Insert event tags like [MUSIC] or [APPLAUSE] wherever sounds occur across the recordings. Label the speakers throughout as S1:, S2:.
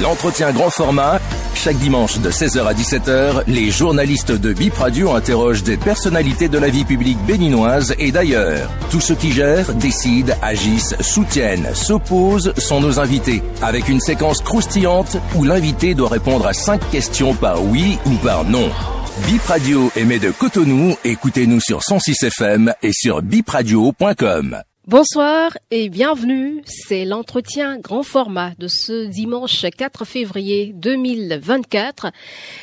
S1: L'entretien grand format, chaque dimanche de 16h à 17h, les journalistes de Bip Radio interrogent des personnalités de la vie publique béninoise et d'ailleurs. Tous ceux qui gèrent, décident, agissent, soutiennent, s'opposent sont nos invités, avec une séquence croustillante où l'invité doit répondre à cinq questions par oui ou par non. Bip Radio émet de Cotonou, écoutez-nous sur 106 FM et sur bipradio.com.
S2: Bonsoir et bienvenue. C'est l'entretien grand format de ce dimanche 4 février 2024.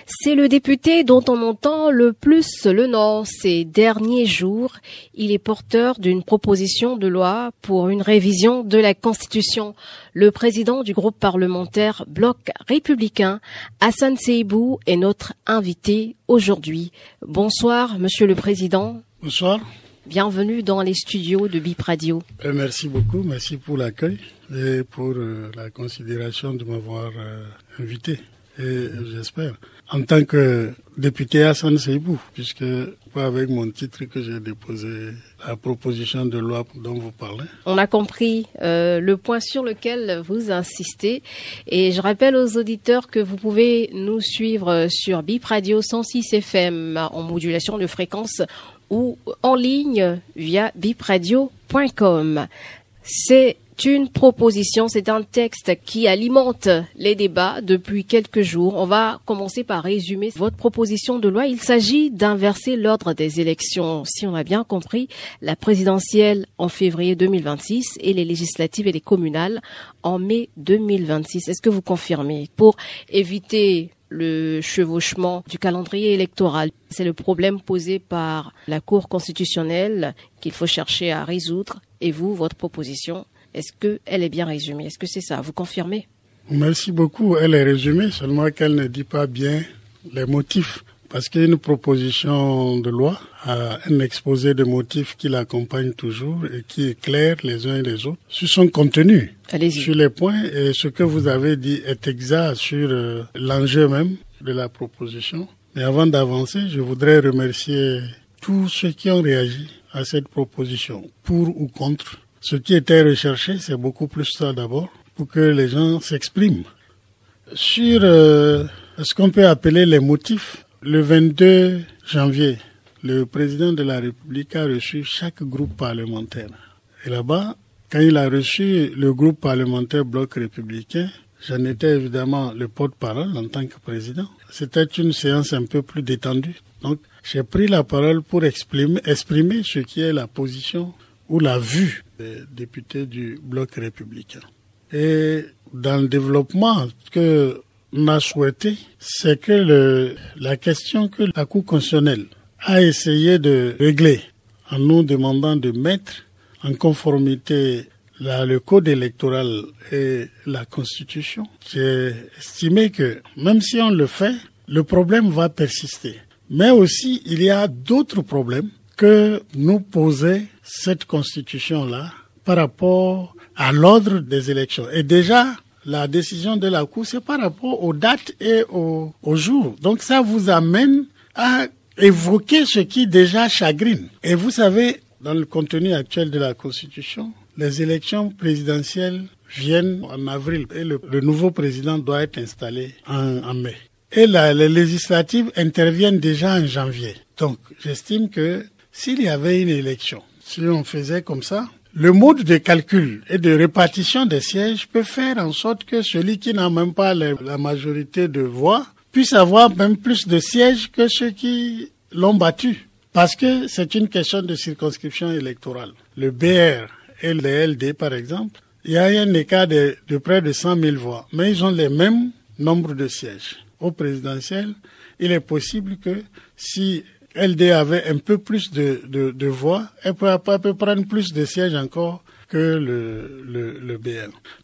S2: C'est le député dont on entend le plus le nom ces derniers jours. Il est porteur d'une proposition de loi pour une révision de la Constitution. Le président du groupe parlementaire Bloc républicain, Hassan Seibou, est notre invité aujourd'hui. Bonsoir, monsieur le président.
S3: Bonsoir.
S2: Bienvenue dans les studios de Bip Radio.
S3: Euh, merci beaucoup, merci pour l'accueil et pour euh, la considération de m'avoir euh, invité. Et j'espère, en tant que député à Seibou, puisque pas avec mon titre que j'ai déposé la proposition de loi dont vous parlez.
S2: On a compris le point sur lequel vous insistez. Et je rappelle aux auditeurs que vous pouvez nous suivre sur Bip Radio 106 FM en modulation de fréquence ou en ligne via bipradio.com. C'est une proposition, c'est un texte qui alimente les débats depuis quelques jours. On va commencer par résumer votre proposition de loi. Il s'agit d'inverser l'ordre des élections, si on a bien compris, la présidentielle en février 2026 et les législatives et les communales en mai 2026. Est-ce que vous confirmez? Pour éviter le chevauchement du calendrier électoral. C'est le problème posé par la Cour constitutionnelle qu'il faut chercher à résoudre. Et vous, votre proposition, est-ce qu'elle est bien résumée? Est-ce que c'est ça? Vous confirmez?
S3: Merci beaucoup. Elle est résumée, seulement qu'elle ne dit pas bien les motifs parce qu'une proposition de loi a un exposé de motifs qui l'accompagne toujours et qui éclaire les uns et les autres sur son contenu. Sur les points, et ce que vous avez dit est exact sur euh, l'enjeu même de la proposition. Mais avant d'avancer, je voudrais remercier tous ceux qui ont réagi à cette proposition, pour ou contre. Ce qui était recherché, c'est beaucoup plus ça d'abord, pour que les gens s'expriment. Sur euh, ce qu'on peut appeler les motifs le 22 janvier, le président de la République a reçu chaque groupe parlementaire. Et là-bas, quand il a reçu le groupe parlementaire Bloc républicain, j'en étais évidemment le porte-parole en tant que président. C'était une séance un peu plus détendue. Donc, j'ai pris la parole pour exprimer, ce qui est la position ou la vue des députés du Bloc républicain. Et dans le développement que on a souhaité, c'est que le, la question que la Cour constitutionnelle a essayé de régler en nous demandant de mettre en conformité le code électoral et la constitution, j'ai estimé que même si on le fait, le problème va persister. Mais aussi, il y a d'autres problèmes que nous posait cette constitution-là par rapport à l'ordre des élections. Et déjà, la décision de la Cour, c'est par rapport aux dates et aux, jours. Donc ça vous amène à évoquer ce qui déjà chagrine. Et vous savez, dans le contenu actuel de la Constitution, les élections présidentielles viennent en avril et le, nouveau président doit être installé en, mai. Et la, les législatives interviennent déjà en janvier. Donc, j'estime que s'il y avait une élection, si on faisait comme ça, le mode de calcul et de répartition des sièges peut faire en sorte que celui qui n'a même pas la majorité de voix puisse avoir même plus de sièges que ceux qui l'ont battu. Parce que c'est une question de circonscription électorale. Le BR et le LD, par exemple, il y a un écart de, de près de 100 000 voix, mais ils ont les mêmes nombres de sièges. Au présidentiel, il est possible que si LD avait un peu plus de, de, de voix, elle peut, peut prendre plus de sièges encore que le, le, le.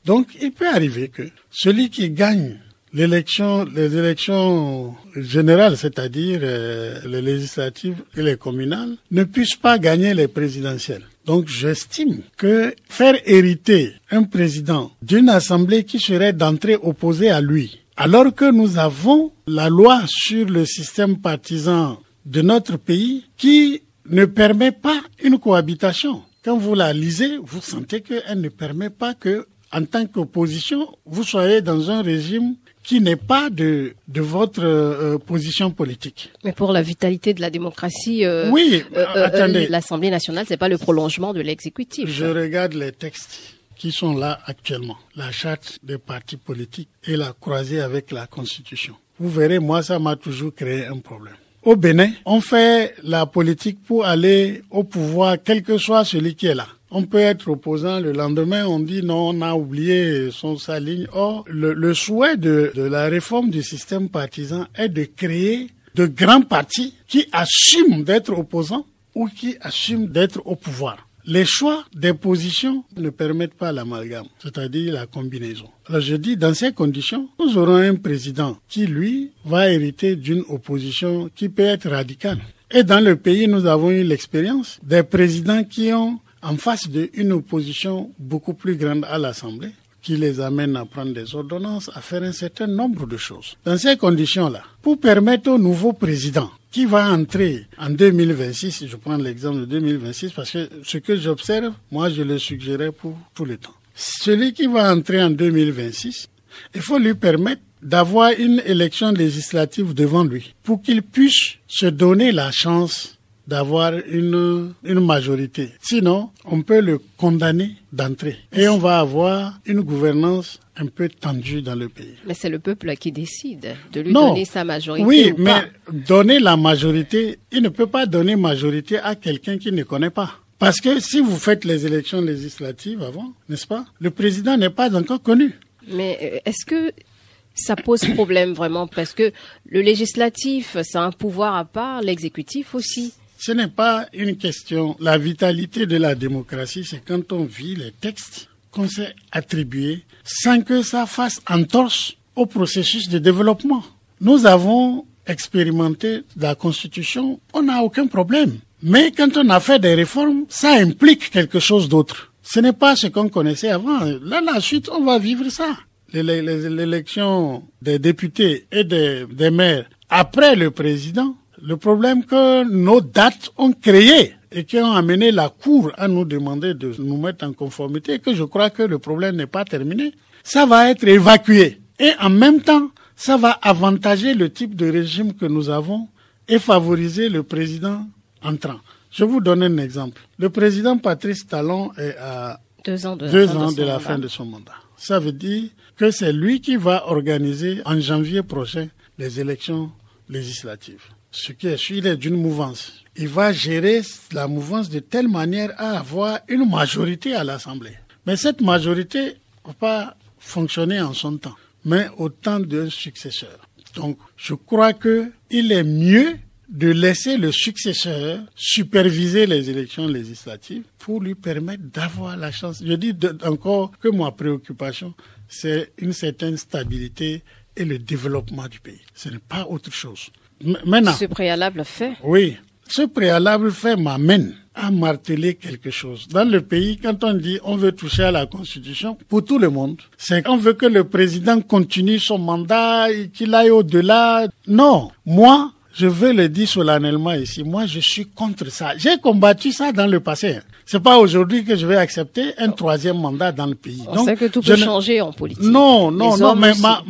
S3: Donc, il peut arriver que celui qui gagne l'élection, les élections générales, c'est-à-dire euh, les législatives et les communales, ne puisse pas gagner les présidentielles. Donc j'estime que faire hériter un président d'une assemblée qui serait d'entrée opposée à lui, alors que nous avons la loi sur le système partisan de notre pays qui ne permet pas une cohabitation. Quand vous la lisez, vous sentez qu'elle ne permet pas que en tant qu'opposition, vous soyez dans un régime qui n'est pas de, de votre euh, position politique.
S2: Mais pour la vitalité de la démocratie,
S3: euh, oui,
S2: euh, attendez, l'Assemblée nationale, c'est pas le prolongement de l'exécutif.
S3: Je regarde les textes qui sont là actuellement, la charte des partis politiques et la croisée avec la Constitution. Vous verrez, moi, ça m'a toujours créé un problème. Au Bénin, on fait la politique pour aller au pouvoir, quel que soit celui qui est là. On peut être opposant le lendemain, on dit non, on a oublié son sa ligne. Or, le, souhait de, de la réforme du système partisan est de créer de grands partis qui assument d'être opposants ou qui assument d'être au pouvoir. Les choix des positions ne permettent pas l'amalgame, c'est-à-dire la combinaison. Alors je dis, dans ces conditions, nous aurons un président qui, lui, va hériter d'une opposition qui peut être radicale. Et dans le pays, nous avons eu l'expérience des présidents qui ont en face d'une opposition beaucoup plus grande à l'Assemblée, qui les amène à prendre des ordonnances, à faire un certain nombre de choses. Dans ces conditions-là, pour permettre au nouveau président qui va entrer en 2026, je prends l'exemple de 2026 parce que ce que j'observe, moi je le suggérais pour tout le temps. Celui qui va entrer en 2026, il faut lui permettre d'avoir une élection législative devant lui pour qu'il puisse se donner la chance d'avoir une, une majorité. Sinon, on peut le condamner d'entrer et on va avoir une gouvernance un peu tendue dans le pays.
S2: Mais c'est le peuple qui décide de lui donner sa majorité.
S3: Oui, mais donner la majorité, il ne peut pas donner majorité à quelqu'un qui ne connaît pas. Parce que si vous faites les élections législatives avant, n'est-ce pas, le président n'est pas encore connu.
S2: Mais euh, est-ce que ça pose problème vraiment? Parce que le législatif, c'est un pouvoir à part, l'exécutif aussi
S3: ce n'est pas une question. La vitalité de la démocratie, c'est quand on vit les textes qu'on s'est attribués sans que ça fasse entorse au processus de développement. Nous avons expérimenté la Constitution, on n'a aucun problème. Mais quand on a fait des réformes, ça implique quelque chose d'autre. Ce n'est pas ce qu'on connaissait avant. Là, la suite, on va vivre ça. L'élection des députés et des, des maires après le président, le problème que nos dates ont créé et qui ont amené la Cour à nous demander de nous mettre en conformité, que je crois que le problème n'est pas terminé, ça va être évacué. Et en même temps, ça va avantager le type de régime que nous avons et favoriser le président entrant. Je vous donne un exemple. Le président Patrice Talon est à
S2: deux ans de,
S3: ans de, la fin de son mandat. Ça veut dire que c'est lui qui va organiser en janvier prochain les élections législatives ce qui est il est d'une mouvance. Il va gérer la mouvance de telle manière à avoir une majorité à l'Assemblée. Mais cette majorité ne va pas fonctionner en son temps, mais au temps d'un successeur. Donc, je crois que il est mieux de laisser le successeur superviser les élections législatives pour lui permettre d'avoir la chance. Je dis encore que ma préoccupation, c'est une certaine stabilité et le développement du pays. Ce n'est pas autre chose.
S2: Maintenant. Ce préalable fait.
S3: Oui. Ce préalable fait m'amène à marteler quelque chose. Dans le pays, quand on dit on veut toucher à la Constitution, pour tout le monde, c'est qu'on veut que le président continue son mandat, qu'il aille au-delà. Non. Moi, je veux le dire solennellement ici. Moi, je suis contre ça. J'ai combattu ça dans le passé. C'est pas aujourd'hui que je vais accepter un troisième mandat dans le pays.
S2: On sait que tout peut changer en politique.
S3: Non, non, non, mais ma,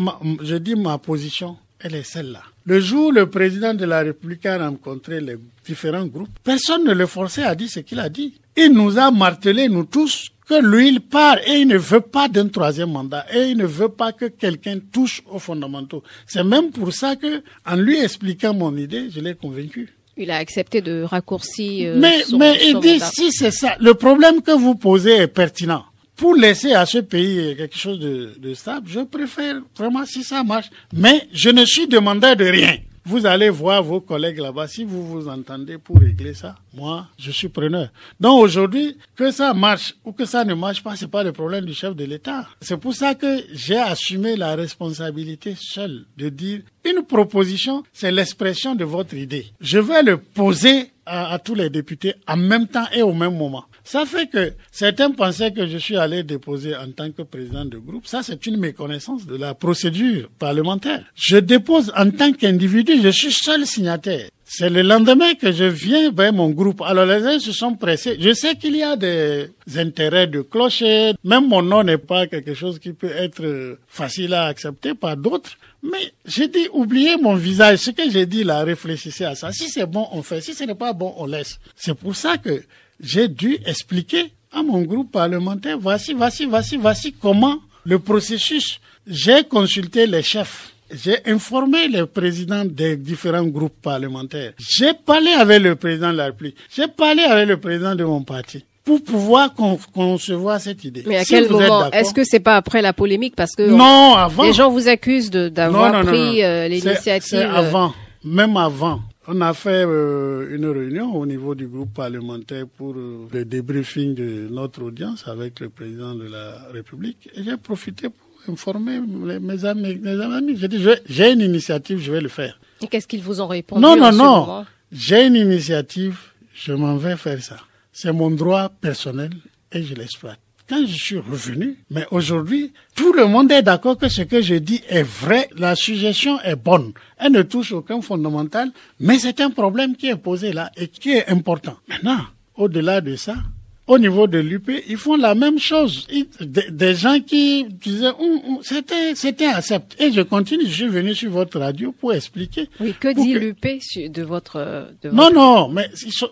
S3: je dis ma position, elle est celle-là. Le jour où le président de la République a rencontré les différents groupes, personne ne le forçait à dire ce qu'il a dit. Il nous a martelé, nous tous, que lui, il part et il ne veut pas d'un troisième mandat et il ne veut pas que quelqu'un touche aux fondamentaux. C'est même pour ça que, en lui expliquant mon idée, je l'ai convaincu.
S2: Il a accepté de raccourcir.
S3: Euh, mais, mais il dit, si c'est ça, le problème que vous posez est pertinent pour laisser à ce pays quelque chose de, stable, je préfère vraiment si ça marche. Mais je ne suis demandeur de rien. Vous allez voir vos collègues là-bas. Si vous vous entendez pour régler ça, moi, je suis preneur. Donc aujourd'hui, que ça marche ou que ça ne marche pas, c'est pas le problème du chef de l'État. C'est pour ça que j'ai assumé la responsabilité seule de dire une proposition, c'est l'expression de votre idée. Je vais le poser à tous les députés en même temps et au même moment. Ça fait que certains pensaient que je suis allé déposer en tant que président de groupe. Ça, c'est une méconnaissance de la procédure parlementaire. Je dépose en tant qu'individu, je suis seul signataire. C'est le lendemain que je viens vers mon groupe. Alors les uns se sont pressés. Je sais qu'il y a des intérêts de clocher. Même mon nom n'est pas quelque chose qui peut être facile à accepter par d'autres. Mais j'ai dit, oubliez mon visage. Ce que j'ai dit là, réfléchissez à ça. Si c'est bon, on fait. Si ce n'est pas bon, on laisse. C'est pour ça que j'ai dû expliquer à mon groupe parlementaire, voici, voici, voici, voici comment le processus. J'ai consulté les chefs. J'ai informé les présidents des différents groupes parlementaires. J'ai parlé avec le président de la République. J'ai parlé avec le président de mon parti pour pouvoir concevoir cette idée.
S2: Mais à quel moment Est-ce que c'est pas après la polémique parce que
S3: non, avant.
S2: Les gens vous accusent d'avoir pris euh, l'initiative.
S3: C'est euh, avant, même avant. On a fait euh, une réunion au niveau du groupe parlementaire pour le débriefing de notre audience avec le président de la République et j'ai profité pour informer mes amis. Mes amis. J'ai dit j'ai une initiative, je vais le faire.
S2: Et qu'est-ce qu'ils vous ont répondu
S3: Non, non, non. J'ai une initiative, je m'en vais faire ça. C'est mon droit personnel et je l'exploite. Quand je suis revenu, mais aujourd'hui, tout le monde est d'accord que ce que je dis est vrai, la suggestion est bonne. Elle ne touche aucun fondamental, mais c'est un problème qui est posé là et qui est important. Maintenant, au-delà de ça, au niveau de l'UP, ils font la même chose. des, gens qui disaient, hum, hum, c'était, c'était accepté. Et je continue, je suis venu sur votre radio pour expliquer.
S2: Oui, que dit l'UP de votre, de
S3: Non, non, mais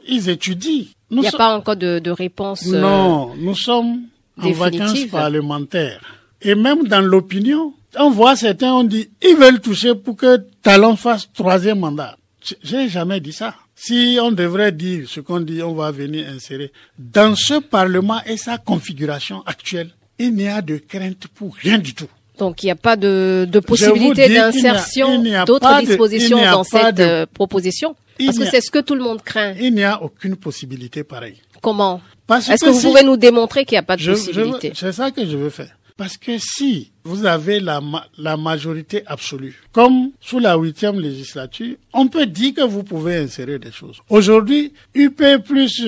S3: ils, étudient.
S2: Il n'y a pas encore de, de réponse.
S3: Euh, non, nous sommes en vacances parlementaires. Et même dans l'opinion, on voit certains, on dit, ils veulent toucher pour que Talon fasse troisième mandat. Je n'ai jamais dit ça. Si on devrait dire ce qu'on dit, on va venir insérer. Dans ce Parlement et sa configuration actuelle, il n'y a de crainte pour rien du tout.
S2: Donc il n'y a pas de, de possibilité d'insertion d'autres dispositions dans cette euh, proposition Parce que c'est ce que tout le monde craint.
S3: Il n'y a aucune possibilité pareille.
S2: Comment Est-ce que, vous pouvez nous démontrer qu'il n'y a pas de possibilité
S3: C'est ça que je veux faire. Parce que si vous avez la, la majorité absolue, comme sous la huitième législature, on peut dire que vous pouvez insérer des choses. Aujourd'hui, UP plus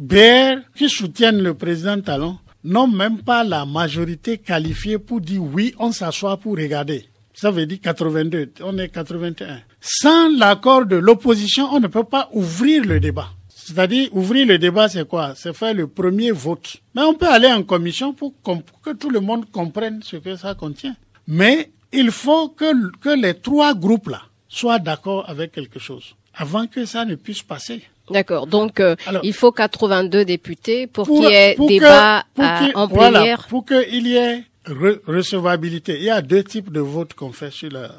S3: BR qui soutiennent le président Talon n'ont même pas la majorité qualifiée pour dire oui, on s'assoit pour regarder. Ça veut dire 82, on est 81. Sans l'accord de l'opposition, on ne peut pas ouvrir le débat. C'est-à-dire, ouvrir le débat, c'est quoi? C'est faire le premier vote. Mais on peut aller en commission pour, que tout le monde comprenne ce que ça contient. Mais il faut que, que les trois groupes-là soient d'accord avec quelque chose avant que ça ne puisse passer.
S2: D'accord. Donc, euh, il faut 82 députés pour, qu'il y ait débat en plénière.
S3: pour qu'il y ait recevabilité. Il y a deux types de votes qu'on fait sur la,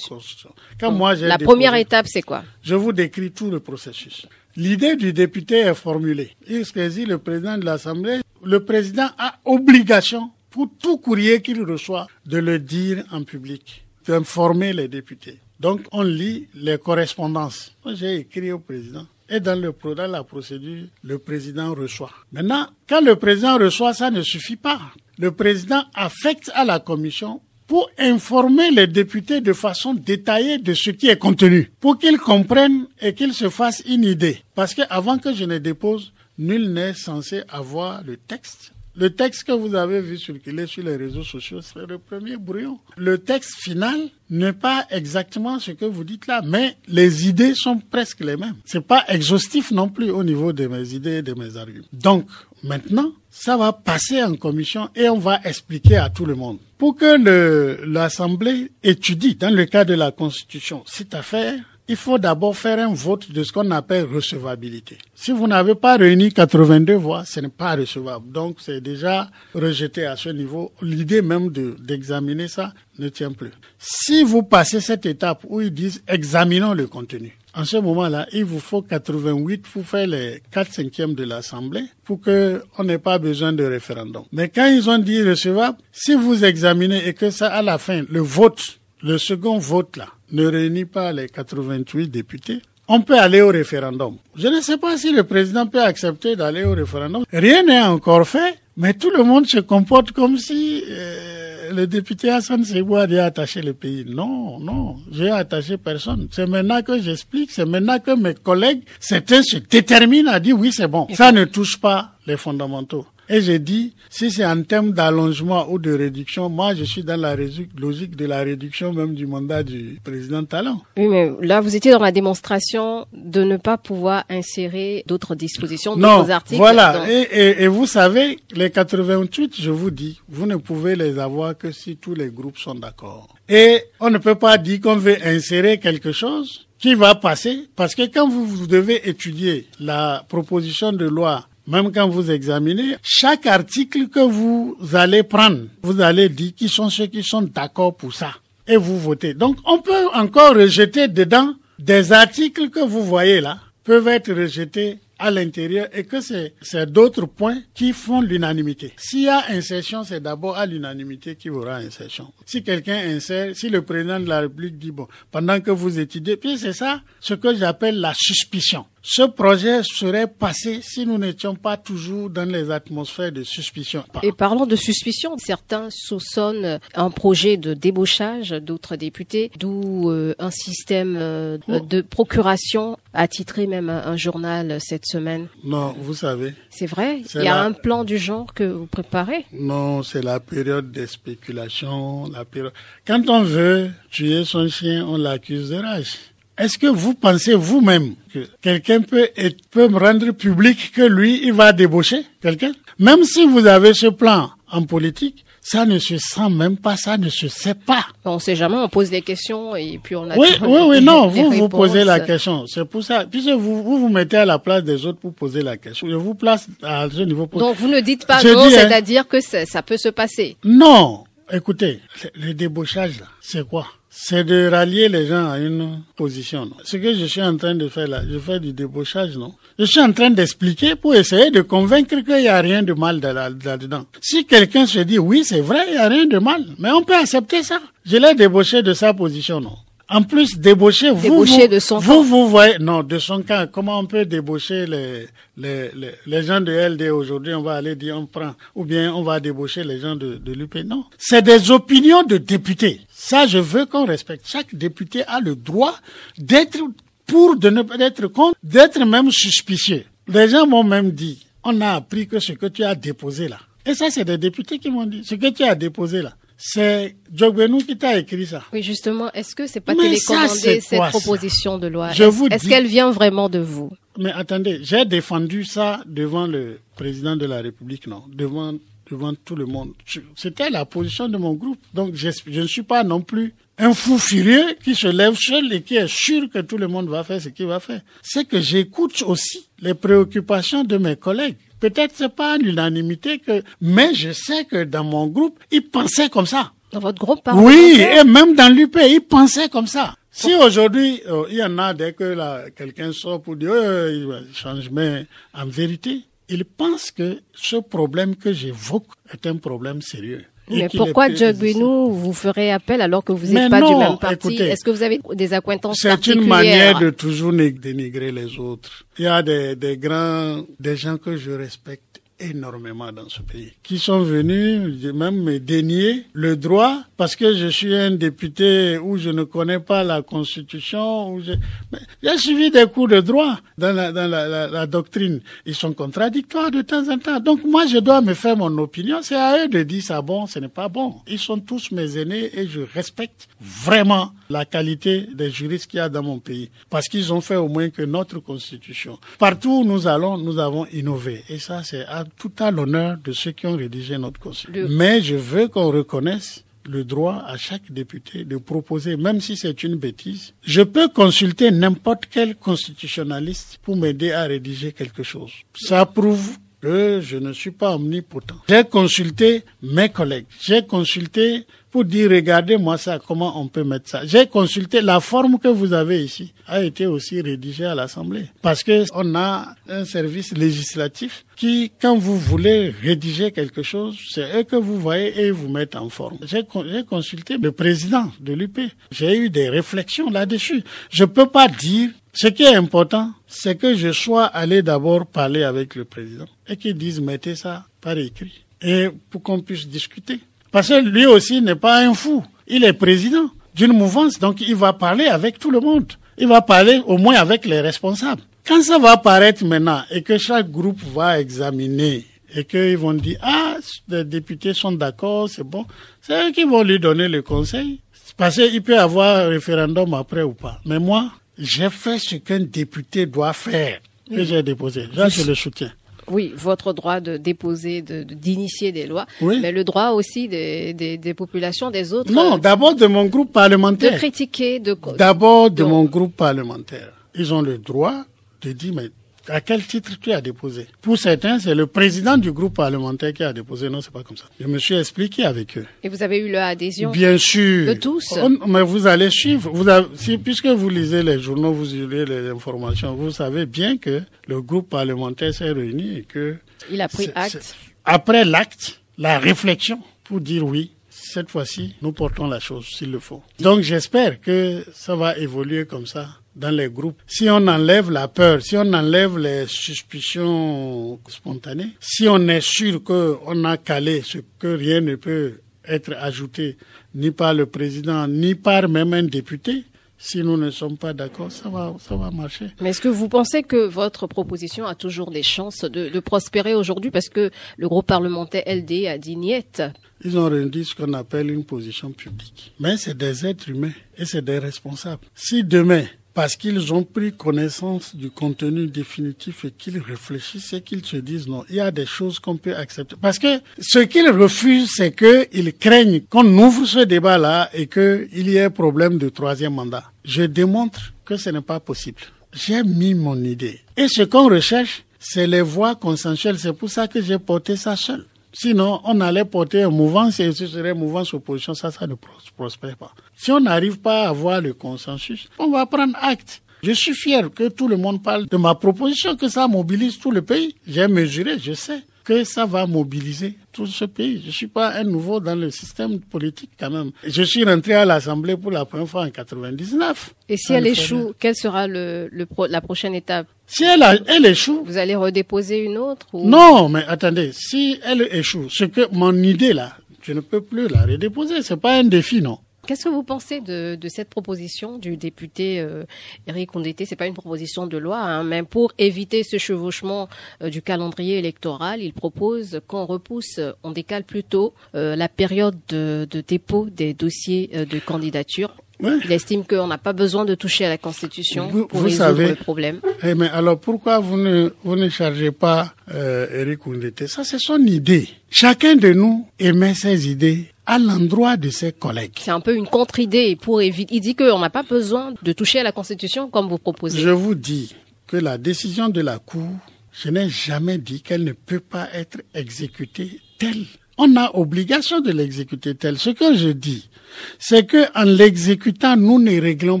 S3: Constitution.
S2: Quand moi, la première étape, c'est quoi?
S3: Je vous décris tout le processus. L'idée du député est formulée. Il saisit le président de l'Assemblée. Le président a obligation, pour tout courrier qu'il reçoit, de le dire en public, d'informer les députés. Donc, on lit les correspondances. J'ai écrit au président. Et dans, le, dans la procédure, le président reçoit. Maintenant, quand le président reçoit, ça ne suffit pas. Le président affecte à la commission pour informer les députés de façon détaillée de ce qui est contenu, pour qu'ils comprennent et qu'ils se fassent une idée. Parce que avant que je ne dépose, nul n'est censé avoir le texte. Le texte que vous avez vu circuler sur les réseaux sociaux, c'est le premier brouillon. Le texte final n'est pas exactement ce que vous dites là, mais les idées sont presque les mêmes. C'est pas exhaustif non plus au niveau de mes idées et de mes arguments. Donc, maintenant, ça va passer en commission et on va expliquer à tout le monde. Pour que l'Assemblée étudie, dans le cas de la Constitution, cette affaire, il faut d'abord faire un vote de ce qu'on appelle recevabilité. Si vous n'avez pas réuni 82 voix, ce n'est pas recevable. Donc c'est déjà rejeté à ce niveau. L'idée même d'examiner ça ne tient plus. Si vous passez cette étape où ils disent examinons le contenu, en ce moment-là, il vous faut 88 pour faire les 4 cinquièmes de l'Assemblée pour que on n'ait pas besoin de référendum. Mais quand ils ont dit recevable, si vous examinez et que ça, à la fin, le vote, le second vote là, ne réunit pas les 88 députés, on peut aller au référendum. Je ne sais pas si le président peut accepter d'aller au référendum. Rien n'est encore fait, mais tout le monde se comporte comme si... Euh, le député Hassan Sebou a attaché le pays. Non, non, j'ai attaché personne. C'est maintenant que j'explique, c'est maintenant que mes collègues, certains se déterminent à dire oui, c'est bon. Ça ne touche pas les fondamentaux. Et j'ai dit, si c'est en termes d'allongement ou de réduction, moi je suis dans la logique de la réduction même du mandat du président Talon.
S2: Oui, mais là vous étiez dans la démonstration de ne pas pouvoir insérer d'autres dispositions,
S3: d'autres
S2: articles.
S3: Voilà, et, et, vous savez, les 88, je vous dis, vous ne pouvez les avoir que si tous les groupes sont d'accord. Et on ne peut pas dire qu'on veut insérer quelque chose qui va passer, parce que quand vous, vous devez étudier la proposition de loi même quand vous examinez, chaque article que vous allez prendre, vous allez dire qui sont ceux qui sont d'accord pour ça. Et vous votez. Donc, on peut encore rejeter dedans des articles que vous voyez là, peuvent être rejetés à l'intérieur et que c'est, d'autres points qui font l'unanimité. S'il y a insertion, c'est d'abord à l'unanimité qu'il y aura insertion. Si quelqu'un insère, si le président de la République dit bon, pendant que vous étudiez, puis c'est ça ce que j'appelle la suspicion ce projet serait passé si nous n'étions pas toujours dans les atmosphères de suspicion.
S2: Et parlant de suspicion, certains soupçonnent un projet de débauchage d'autres députés, d'où euh, un système euh, de procuration attitré même un, journal cette semaine.
S3: Non, vous savez.
S2: C'est vrai? Il y a un plan du genre que vous préparez?
S3: Non, c'est la période des spéculations. La période... Quand on veut tuer son chien, on l'accuse de rage. Est-ce que vous pensez vous-même que quelqu'un peut, peut me rendre public que lui, il va débaucher quelqu'un? Même si vous avez ce plan en politique, ça ne se sent même pas, ça ne se sait pas.
S2: On sait jamais, on pose des questions et puis on a.
S3: Oui, oui, oui, non, [LAUGHS] vous vous posez la question. C'est pour ça, puisque vous, vous vous mettez à la place des autres pour poser la question. Je vous place à ce niveau. Pour...
S2: Donc vous ne dites pas non, hein. c'est-à-dire que ça peut se passer.
S3: Non, écoutez, le débauchage là, c'est quoi? C'est de rallier les gens à une position. Ce que je suis en train de faire là, je fais du débauchage, non? Je suis en train d'expliquer pour essayer de convaincre qu'il n'y a rien de mal là-dedans. Si quelqu'un se dit oui, c'est vrai, il n'y a rien de mal, mais on peut accepter ça. Je l'ai débauché de sa position, non? En plus, débaucher, vous, vous,
S2: de son
S3: vous, vous voyez, non, de son cas, comment on peut débaucher les, les, les, gens de LD aujourd'hui, on va aller dire, on prend, ou bien on va débaucher les gens de, de l'UP. Non. C'est des opinions de députés. Ça, je veux qu'on respecte. Chaque député a le droit d'être pour, de ne pas être contre, d'être même suspicieux. Les gens m'ont même dit, on a appris que ce que tu as déposé là. Et ça, c'est des députés qui m'ont dit, ce que tu as déposé là c'est Jogbenou qui t'a écrit ça.
S2: Oui, justement. Est-ce que c'est pas télécommandé cette proposition de loi? Est-ce qu'elle vient vraiment de vous?
S3: Mais attendez, j'ai défendu ça devant le président de la République, non Devant devant tout le monde. C'était la position de mon groupe. Donc je, je ne suis pas non plus un fou furieux qui se lève seul et qui est sûr que tout le monde va faire ce qu'il va faire. C'est que j'écoute aussi les préoccupations de mes collègues. Peut-être c'est pas l'unanimité que, mais je sais que dans mon groupe, ils pensaient comme ça.
S2: Dans votre groupe,
S3: Oui, et même dans l'UP, ils pensaient comme ça. Si aujourd'hui, euh, il y en a dès que quelqu'un sort pour dire, euh, il change, mais en vérité, ils pensent que ce problème que j'évoque est un problème sérieux.
S2: Mais pourquoi Jog vous ferez appel alors que vous n'êtes pas du même parti? Est-ce que vous avez des acquaintances
S3: C'est une manière de toujours dénigrer les autres. Il y a des, des grands, des gens que je respecte énormément dans ce pays, qui sont venus même me dénier le droit parce que je suis un député où je ne connais pas la Constitution. Où j'ai suivi des cours de droit dans, la, dans la, la, doctrine. Ils sont contradictoires de temps en temps. Donc moi, je dois me faire mon opinion. C'est à eux de dire ça bon, ce n'est pas bon. Ils sont tous mes aînés et je respecte vraiment la qualité des juristes qu'il y a dans mon pays parce qu'ils ont fait au moins que notre Constitution. Partout où nous allons, nous avons innové. Et ça, c'est tout à l'honneur de ceux qui ont rédigé notre Constitution. Mais je veux qu'on reconnaisse le droit à chaque député de proposer, même si c'est une bêtise. Je peux consulter n'importe quel constitutionnaliste pour m'aider à rédiger quelque chose. Ça prouve que je ne suis pas omnipotent. J'ai consulté mes collègues, j'ai consulté pour dire regardez-moi ça, comment on peut mettre ça. J'ai consulté la forme que vous avez ici a été aussi rédigée à l'Assemblée parce que on a un service législatif qui, quand vous voulez rédiger quelque chose, c'est eux que vous voyez et vous mettent en forme. J'ai consulté le président de l'UP. J'ai eu des réflexions là-dessus. Je peux pas dire ce qui est important, c'est que je sois allé d'abord parler avec le président et qu'il dise mettez ça par écrit et pour qu'on puisse discuter. Parce que lui aussi n'est pas un fou. Il est président d'une mouvance, donc il va parler avec tout le monde. Il va parler au moins avec les responsables. Quand ça va apparaître maintenant et que chaque groupe va examiner et qu'ils vont dire, ah, les députés sont d'accord, c'est bon, c'est eux qui vont lui donner le conseil. Parce qu'il peut y avoir un référendum après ou pas. Mais moi, j'ai fait ce qu'un député doit faire, que j'ai déposé. Là, je le soutiens.
S2: Oui, votre droit de déposer, d'initier de, des lois, mais le droit aussi des, des, des, populations, des autres.
S3: Non, d'abord de mon groupe parlementaire.
S2: De critiquer, de.
S3: D'abord de mon groupe parlementaire. Ils ont le droit de dire, mais à quel titre tu as déposé? Pour certains, c'est le président du groupe parlementaire qui a déposé. Non, c'est pas comme ça. Je me suis expliqué avec eux.
S2: Et vous avez eu l'adhésion
S3: Bien sûr.
S2: De tous
S3: Mais vous allez suivre. Vous avez, si, puisque vous lisez les journaux, vous lisez les informations, vous savez bien que le groupe parlementaire s'est réuni et que...
S2: Il a pris acte.
S3: Après l'acte, la réflexion pour dire oui, cette fois-ci, nous portons la chose s'il le faut. Donc j'espère que ça va évoluer comme ça dans les groupes. Si on enlève la peur, si on enlève les suspicions spontanées, si on est sûr qu'on a calé ce que rien ne peut être ajouté ni par le président, ni par même un député, si nous ne sommes pas d'accord, ça va, ça va marcher.
S2: Mais est-ce que vous pensez que votre proposition a toujours des chances de, de prospérer aujourd'hui parce que le groupe parlementaire LD a dit niet?
S3: Ils ont rendu ce qu'on appelle une position publique. Mais c'est des êtres humains et c'est des responsables. Si demain, parce qu'ils ont pris connaissance du contenu définitif et qu'ils réfléchissent et qu'ils se disent non, il y a des choses qu'on peut accepter. Parce que ce qu'ils refusent, c'est qu'ils craignent qu'on ouvre ce débat-là et qu'il y ait problème de troisième mandat. Je démontre que ce n'est pas possible. J'ai mis mon idée. Et ce qu'on recherche, c'est les voix consensuelles. C'est pour ça que j'ai porté ça seul. Sinon, on allait porter un mouvement, si ce serait un mouvement opposition, ça, ça ne prospère pas. Si on n'arrive pas à avoir le consensus, on va prendre acte. Je suis fier que tout le monde parle de ma proposition, que ça mobilise tout le pays. J'ai mesuré, je sais que ça va mobiliser tout ce pays. Je suis pas un nouveau dans le système politique quand même. Je suis rentré à l'Assemblée pour la première fois en 99.
S2: Et si elle échoue, quelle sera le, le la prochaine étape?
S3: Si elle, elle échoue...
S2: Vous allez redéposer une autre ou...
S3: Non, mais attendez, si elle échoue, ce que mon idée là, je ne peux plus la redéposer. C'est pas un défi, non.
S2: Qu'est-ce que vous pensez de, de, cette proposition du député euh, Eric Ondete C'est pas une proposition de loi, hein, mais pour éviter ce chevauchement euh, du calendrier électoral, il propose qu'on repousse, on décale plutôt euh, la période de, de, dépôt des dossiers euh, de candidature. Il estime qu'on n'a pas besoin de toucher à la Constitution pour vous résoudre savez, le problème.
S3: Eh mais alors pourquoi vous ne, vous ne chargez pas Eric Ondete Ça, c'est son idée. Chacun de nous émet ses idées à l'endroit de ses collègues.
S2: C'est un peu une contre-idée pour éviter. Il dit qu'on n'a pas besoin de toucher à la Constitution comme vous proposez.
S3: Je vous dis que la décision de la Cour, je n'ai jamais dit qu'elle ne peut pas être exécutée telle. On a obligation de l'exécuter telle. Ce que je dis, c'est que en l'exécutant, nous ne réglons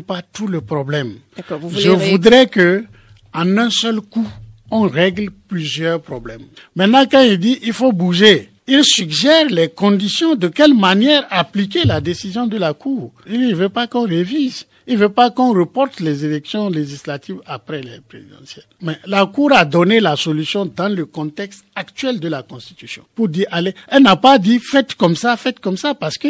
S3: pas tout le problème. Je voudrais que, en un seul coup, on règle plusieurs problèmes. Maintenant, quand il dit il faut bouger, il suggère les conditions de quelle manière appliquer la décision de la Cour. Il ne veut pas qu'on révise. Il ne veut pas qu'on reporte les élections législatives après les présidentielles. Mais la Cour a donné la solution dans le contexte actuel de la Constitution. Pour dire, allez, elle n'a pas dit faites comme ça, faites comme ça, parce que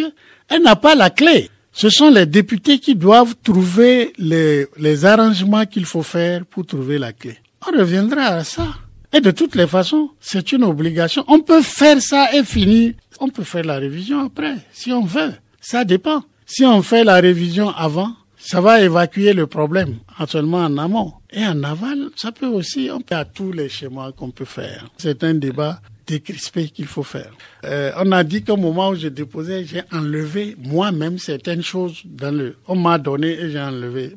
S3: elle n'a pas la clé. Ce sont les députés qui doivent trouver les, les arrangements qu'il faut faire pour trouver la clé. On reviendra à ça. Et de toutes les façons, c'est une obligation. On peut faire ça et finir. On peut faire la révision après, si on veut. Ça dépend. Si on fait la révision avant, ça va évacuer le problème, seulement en amont. Et en aval, ça peut aussi, on peut à tous les schémas qu'on peut faire. C'est un débat décrispé qu'il faut faire. Euh, on a dit qu'au moment où je déposais, j'ai enlevé moi-même certaines choses dans le. On m'a donné et j'ai enlevé.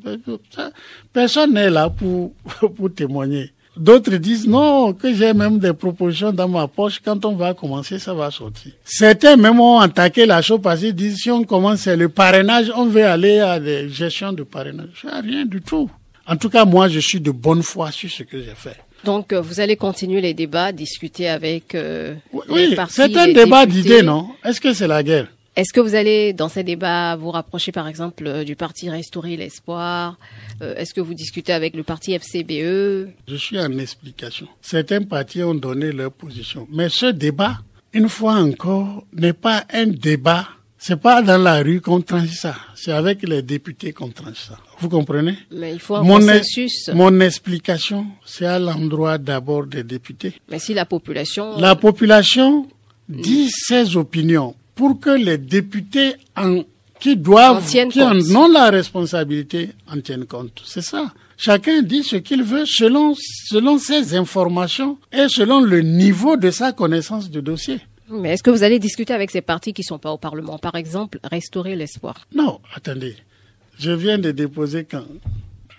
S3: Personne n'est là pour, [LAUGHS] pour témoigner. D'autres disent non, que j'ai même des propositions dans ma poche. Quand on va commencer, ça va sortir. Certains même ont attaqué la chose parce qu'ils disent si on commence le parrainage, on veut aller à des gestions de parrainage. Rien du tout. En tout cas, moi, je suis de bonne foi sur ce que j'ai fait.
S2: Donc, euh, vous allez continuer les débats, discuter avec euh,
S3: oui, c'est un débat d'idées, non? Est-ce que c'est la guerre?
S2: Est-ce que vous allez, dans ces débats, vous rapprocher, par exemple, euh, du parti Restaurer l'Espoir euh, Est-ce que vous discutez avec le parti FCBE
S3: Je suis en explication. Certains partis ont donné leur position. Mais ce débat, une fois encore, n'est pas un débat C'est pas dans la rue qu'on tranche ça, c'est avec les députés qu'on tranche ça. Vous comprenez?
S2: Mais il faut un mon consensus.
S3: mon explication, c'est à l'endroit d'abord des députés.
S2: Mais si la population...
S3: La population dit ses opinions pour que les députés en, qui doivent, qui en ont la responsabilité, en tiennent compte. C'est ça. Chacun dit ce qu'il veut selon, selon ses informations et selon le niveau de sa connaissance du dossier.
S2: Mais est-ce que vous allez discuter avec ces partis qui ne sont pas au Parlement? Par exemple, restaurer l'espoir
S3: Non, attendez. Je viens de déposer quand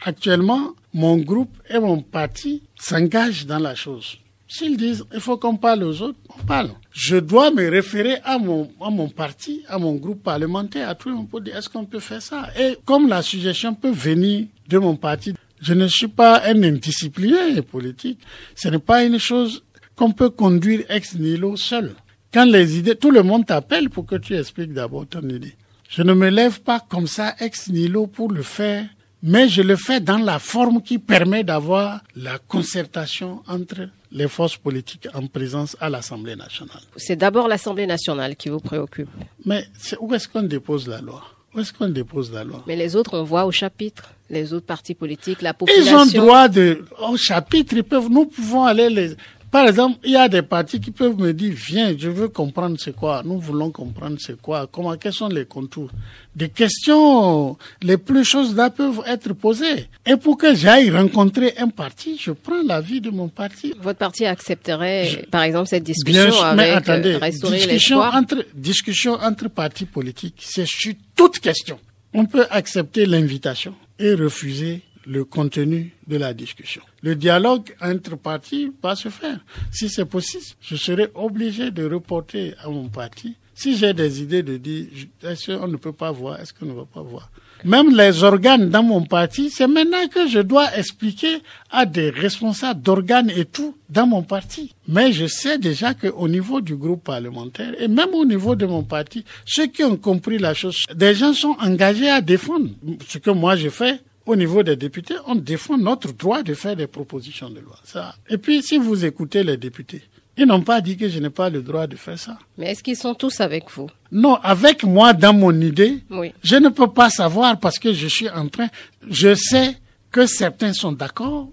S3: Actuellement, mon groupe et mon parti s'engagent dans la chose. S'ils disent il faut qu'on parle aux autres, on parle. Je dois me référer à mon, à mon parti, à mon groupe parlementaire, à tout le monde pour dire est-ce qu'on peut faire ça? Et comme la suggestion peut venir de mon parti, je ne suis pas un indiscipliné politique. Ce n'est pas une chose qu'on peut conduire ex nihilo seul. Quand les idées, tout le monde t'appelle pour que tu expliques d'abord ton idée. Je ne me lève pas comme ça ex nihilo pour le faire, mais je le fais dans la forme qui permet d'avoir la concertation entre les forces politiques en présence à l'Assemblée nationale.
S2: C'est d'abord l'Assemblée nationale qui vous préoccupe.
S3: Mais où est-ce qu'on dépose la loi? Où est-ce qu'on dépose la loi?
S2: Mais les autres, on voit au chapitre. Les autres partis politiques, la population.
S3: Ils ont droit de, au chapitre, ils peuvent, nous pouvons aller les, par exemple, il y a des partis qui peuvent me dire, viens, je veux comprendre c'est quoi, nous voulons comprendre c'est quoi, comment, quels sont les contours? Des questions, les plus choses là peuvent être posées. Et pour que j'aille rencontrer un parti, je prends l'avis de mon parti.
S2: Votre parti accepterait, par exemple, cette discussion avec mais attendez, discussion
S3: entre, discussion entre partis politiques, c'est sur toute question. On peut accepter l'invitation et refuser le contenu de la discussion. Le dialogue entre partis va se faire. Si c'est possible, je serai obligé de reporter à mon parti. Si j'ai des idées de dire, est-ce qu'on ne peut pas voir, est-ce qu'on ne va pas voir? Même les organes dans mon parti, c'est maintenant que je dois expliquer à des responsables d'organes et tout dans mon parti. Mais je sais déjà qu'au niveau du groupe parlementaire et même au niveau de mon parti, ceux qui ont compris la chose, des gens sont engagés à défendre ce que moi je fais au niveau des députés, on défend notre droit de faire des propositions de loi. Ça. Et puis, si vous écoutez les députés, ils n'ont pas dit que je n'ai pas le droit de faire ça.
S2: Mais est-ce qu'ils sont tous avec vous?
S3: Non, avec moi dans mon idée, oui. je ne peux pas savoir parce que je suis en train, je sais que certains sont d'accord,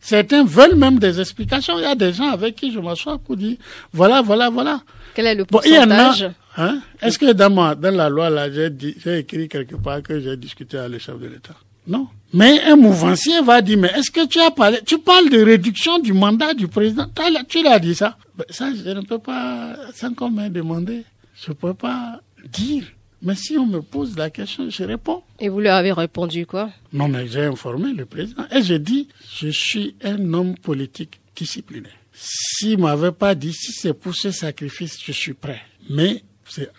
S3: certains veulent même des explications. Il y a des gens avec qui je m'assois pour dire, voilà, voilà, voilà.
S2: Quel est le pourcentage?
S3: hein? Est-ce que dans, dans la loi, là, j'ai écrit quelque part que j'ai discuté avec le chef de l'État? Non. Mais un mouvancier va dire, mais est-ce que tu as parlé, tu parles de réduction du mandat du président, tu l'as dit ça. Ben, ça, je ne peux pas, sans qu'on m'ait demandé, je ne peux pas dire. Mais si on me pose la question, je réponds.
S2: Et vous lui avez répondu quoi?
S3: Non, mais j'ai informé le président. Et j'ai dit, je suis un homme politique discipliné. S'il m'avait pas dit, si c'est pour ce sacrifice, je suis prêt. Mais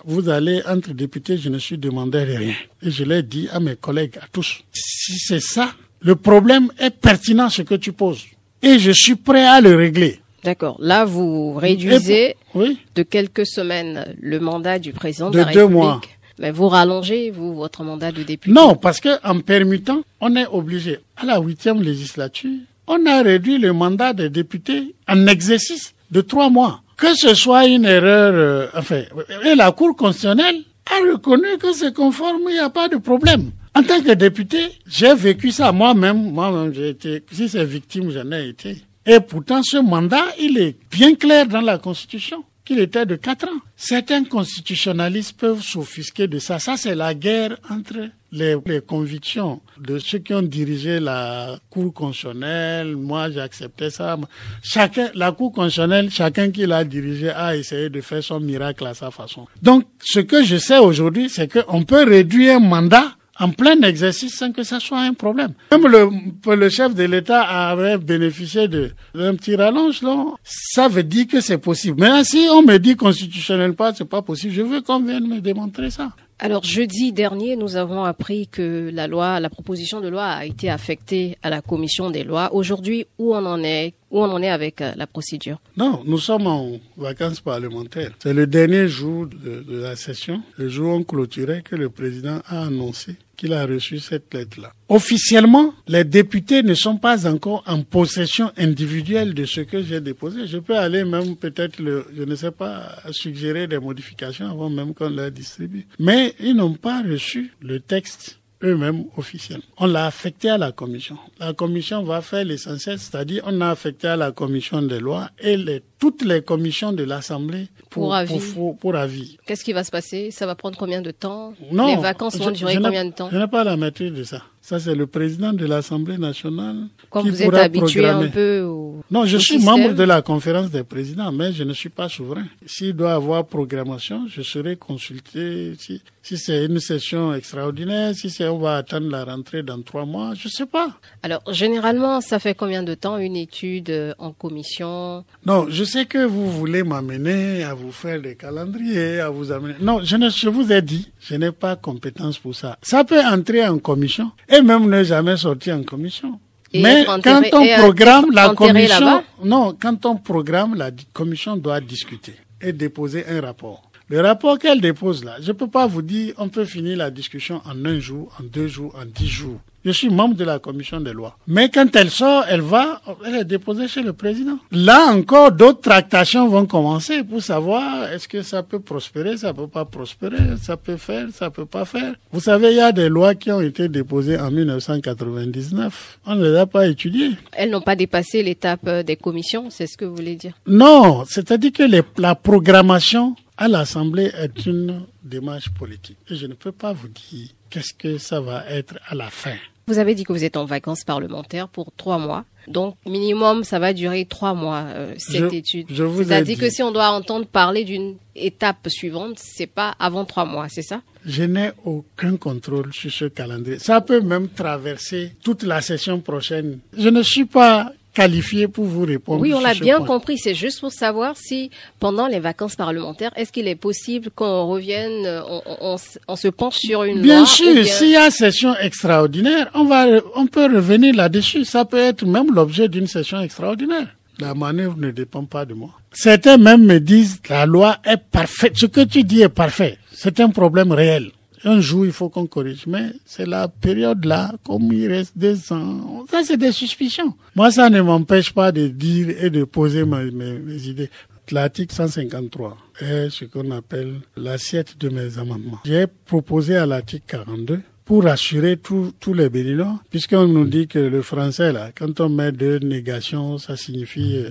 S3: vous allez entre députés, je ne suis demandé rien. Et je l'ai dit à mes collègues, à tous. Si c'est ça, le problème est pertinent ce que tu poses. Et je suis prêt à le régler.
S2: D'accord. Là, vous réduisez de quelques semaines le mandat du président de, la
S3: deux mois.
S2: Mais vous rallongez, vous, votre mandat de député
S3: Non, parce que en permettant, on est obligé. À la huitième législature, on a réduit le mandat des députés en exercice de trois mois que ce soit une erreur, euh, enfin, et la Cour constitutionnelle a reconnu que c'est conforme, il n'y a pas de problème. En tant que député, j'ai vécu ça moi-même, moi-même j'ai été, si c'est victime, j'en ai été. Et pourtant, ce mandat, il est bien clair dans la Constitution qu'il était de quatre ans. Certains constitutionnalistes peuvent s'offusquer de ça. Ça, c'est la guerre entre les, convictions de ceux qui ont dirigé la Cour constitutionnelle. Moi, j'acceptais ça. Chacun, la Cour constitutionnelle, chacun qui l'a dirigé a essayé de faire son miracle à sa façon. Donc, ce que je sais aujourd'hui, c'est qu'on peut réduire un mandat en plein exercice sans que ça soit un problème. Même le, le chef de l'État avait bénéficié d'un petit rallonge, là. Ça veut dire que c'est possible. Mais si on me dit constitutionnel pas, c'est pas possible. Je veux qu'on vienne me démontrer ça.
S2: Alors jeudi dernier, nous avons appris que la loi, la proposition de loi a été affectée à la commission des lois. Aujourd'hui, où on en est? Où on en est avec euh, la procédure
S3: Non, nous sommes en vacances parlementaires. C'est le dernier jour de, la session, le jour où on clôturait, que le président a annoncé qu'il a reçu cette lettre-là. Officiellement, les députés ne sont pas encore en possession individuelle de ce que j'ai déposé. Je peux aller même peut-être, le, je ne sais pas, suggérer des modifications avant même qu'on leur distribue. Mais ils n'ont pas reçu le texte eux-mêmes officiels. On l'a affecté à la commission. La commission va faire l'essentiel, c'est-à-dire on a affecté à la commission des lois et les, toutes les commissions de l'Assemblée pour, pour, avis. Pour, avis.
S2: Qu'est-ce qui va se passer? Ça va prendre combien de temps? Non, Les vacances vont durer combien de temps?
S3: Je n'ai pas la maîtrise de ça. Ça, c'est le président de l'Assemblée nationale.
S2: Quand
S3: qui
S2: vous êtes habitué un peu au.
S3: Non, je suis membre de la conférence des présidents, mais je ne suis pas souverain. S'il doit avoir programmation, je serai consulté. Si, si c'est une session extraordinaire, si c'est on va attendre la rentrée dans trois mois, je ne sais pas.
S2: Alors, généralement, ça fait combien de temps une étude euh, en commission?
S3: Non, je sais que vous voulez m'amener à vous faire des calendriers, à vous amener. Non, je, ne, je vous ai dit, je n'ai pas compétence pour ça. Ça peut entrer en commission et même ne jamais sortir en commission. Mais quand on programme la commission, non, quand on programme la commission doit discuter et déposer un rapport. Le rapport qu'elle dépose là, je peux pas vous dire on peut finir la discussion en un jour, en deux jours, en dix jours. Je suis membre de la commission des lois. Mais quand elle sort, elle va, elle est déposée chez le président. Là encore, d'autres tractations vont commencer pour savoir est-ce que ça peut prospérer, ça peut pas prospérer, ça peut faire, ça peut pas faire. Vous savez, il y a des lois qui ont été déposées en 1999. On ne les a pas étudiées.
S2: Elles n'ont pas dépassé l'étape des commissions, c'est ce que vous voulez dire?
S3: Non, c'est-à-dire que les, la programmation à l'Assemblée est une démarche politique. Et je ne peux pas vous dire qu'est-ce que ça va être à la fin.
S2: Vous avez dit que vous êtes en vacances parlementaires pour trois mois. Donc, minimum, ça va durer trois mois, euh, cette étude.
S3: Je vous
S2: C'est-à-dire que si on doit entendre parler d'une étape suivante, c'est pas avant trois mois, c'est ça?
S3: Je n'ai aucun contrôle sur ce calendrier. Ça peut même traverser toute la session prochaine. Je ne suis pas qualifié pour vous répondre.
S2: Oui, on l'a bien compris. C'est juste pour savoir si, pendant les vacances parlementaires, est-ce qu'il est possible qu'on revienne, on, se penche sur une
S3: bien sûr, s'il y a session extraordinaire, on va, on peut revenir là-dessus. Ça peut être même l'objet d'une session extraordinaire. La manœuvre ne dépend pas de moi. Certains même me disent la loi est parfaite. Ce que tu dis est parfait. C'est un problème réel un jour, il faut qu'on corrige. Mais c'est la période là, comme il reste deux ans. Ça, c'est des suspicions. Moi, ça ne m'empêche pas de dire et de poser mes, mes, idées. L'article 153 est ce qu'on appelle l'assiette de mes amendements. J'ai proposé à l'article 42 pour rassurer tous les Béninois, puisqu'on nous dit que le français, là, quand on met deux négations, ça signifie euh,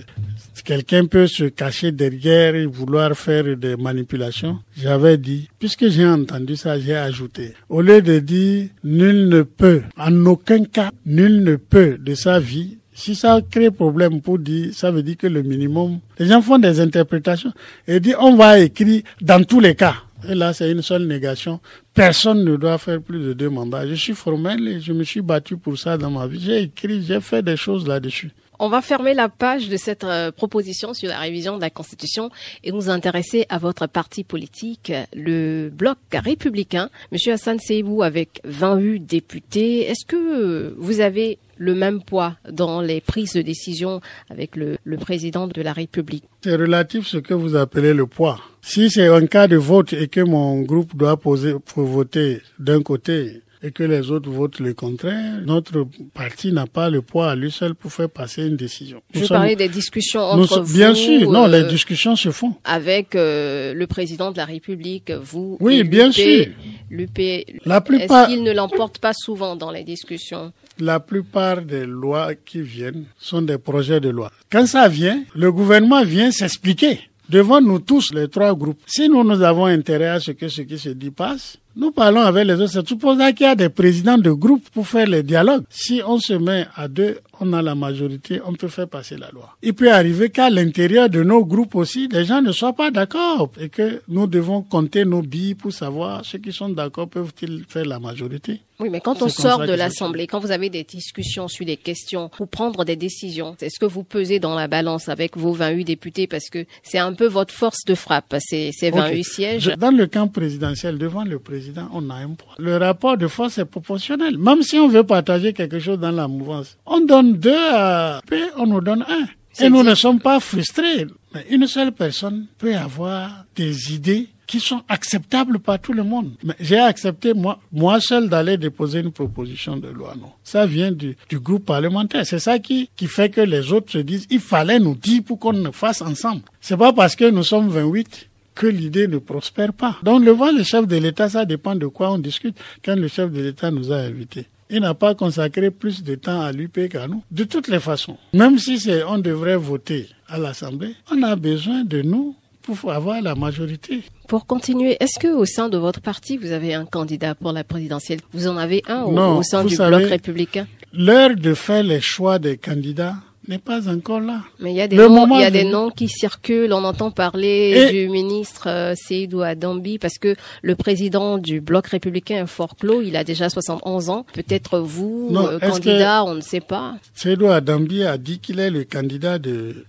S3: quelqu'un peut se cacher derrière et vouloir faire des manipulations. J'avais dit, puisque j'ai entendu ça, j'ai ajouté, au lieu de dire nul ne peut, en aucun cas, nul ne peut de sa vie si ça crée problème pour dire, ça veut dire que le minimum, les gens font des interprétations et dit on va écrire dans tous les cas. Et là, c'est une seule négation. Personne ne doit faire plus de deux mandats. Je suis formel et je me suis battu pour ça dans ma vie. J'ai écrit, j'ai fait des choses là-dessus.
S2: On va fermer la page de cette euh, proposition sur la révision de la Constitution et nous intéresser à votre parti politique, le Bloc républicain. Monsieur Hassan Seibou, avec 28 députés, est-ce que vous avez le même poids dans les prises de décision avec le, le président de la République?
S3: C'est relatif ce que vous appelez le poids. Si c'est un cas de vote et que mon groupe doit poser pour voter d'un côté et que les autres votent le contraire, notre parti n'a pas le poids à lui seul pour faire passer une décision.
S2: Je parlais des discussions entre vous.
S3: Bien sûr, non, les euh, discussions se font.
S2: Avec euh, le président de la République, vous.
S3: Oui, bien sûr.
S2: L'UP. La plupart. Est-ce qu'il ne l'emporte pas souvent dans les discussions?
S3: La plupart des lois qui viennent sont des projets de loi. Quand ça vient, le gouvernement vient s'expliquer devant nous tous, les trois groupes. Si nous, nous avons intérêt à ce que ce qui se dit passe, nous parlons avec les autres. C'est supposé qu'il y a des présidents de groupe pour faire les dialogues. Si on se met à deux, on a la majorité, on peut faire passer la loi. Il peut arriver qu'à l'intérieur de nos groupes aussi, les gens ne soient pas d'accord et que nous devons compter nos billes pour savoir ceux qui sont d'accord peuvent-ils faire la majorité.
S2: Oui, mais quand on sort de l'Assemblée, quand vous avez des discussions sur des questions pour prendre des décisions, est-ce que vous pesez dans la balance avec vos 28 députés parce que c'est un peu votre force de frappe, ces, ces 28 sièges
S3: Dans le camp présidentiel, devant le président, on a un poids. Le rapport de force est proportionnel. Même si on veut partager quelque chose dans la mouvance, on donne deux à P, on nous donne un. Et nous ne sommes pas frustrés. Mais une seule personne peut avoir des idées qui sont acceptables par tout le monde. Mais j'ai accepté moi, moi seul d'aller déposer une proposition de loi. Non, ça vient du, du groupe parlementaire. C'est ça qui qui fait que les autres se disent il fallait nous dire pour qu'on le fasse ensemble. C'est pas parce que nous sommes 28 que l'idée ne prospère pas. Donc le voir le chef de l'État, ça dépend de quoi on discute. Quand le chef de l'État nous a invités. Il n'a pas consacré plus de temps à l'UP qu'à nous. De toutes les façons, même si c'est, on devrait voter à l'Assemblée, on a besoin de nous pour avoir la majorité.
S2: Pour continuer, est-ce que au sein de votre parti, vous avez un candidat pour la présidentielle? Vous en avez un
S3: Non,
S2: au, au sein du
S3: savez-
S2: bloc républicain?
S3: L'heure de faire les choix des candidats n'est pas encore là.
S2: Mais il y a des
S3: Le
S2: noms, il y a des noms qui circulent. On entend parler
S3: Et-
S2: du ministre euh, Seydou Adambi parce que le président du bloc républicain est fort clos. Il a déjà 71 ans. Peut-être vous,
S3: Non,
S2: euh, candidat, on ne sait pas.
S3: Seydou Adambi a dit qu'il est le candidat de.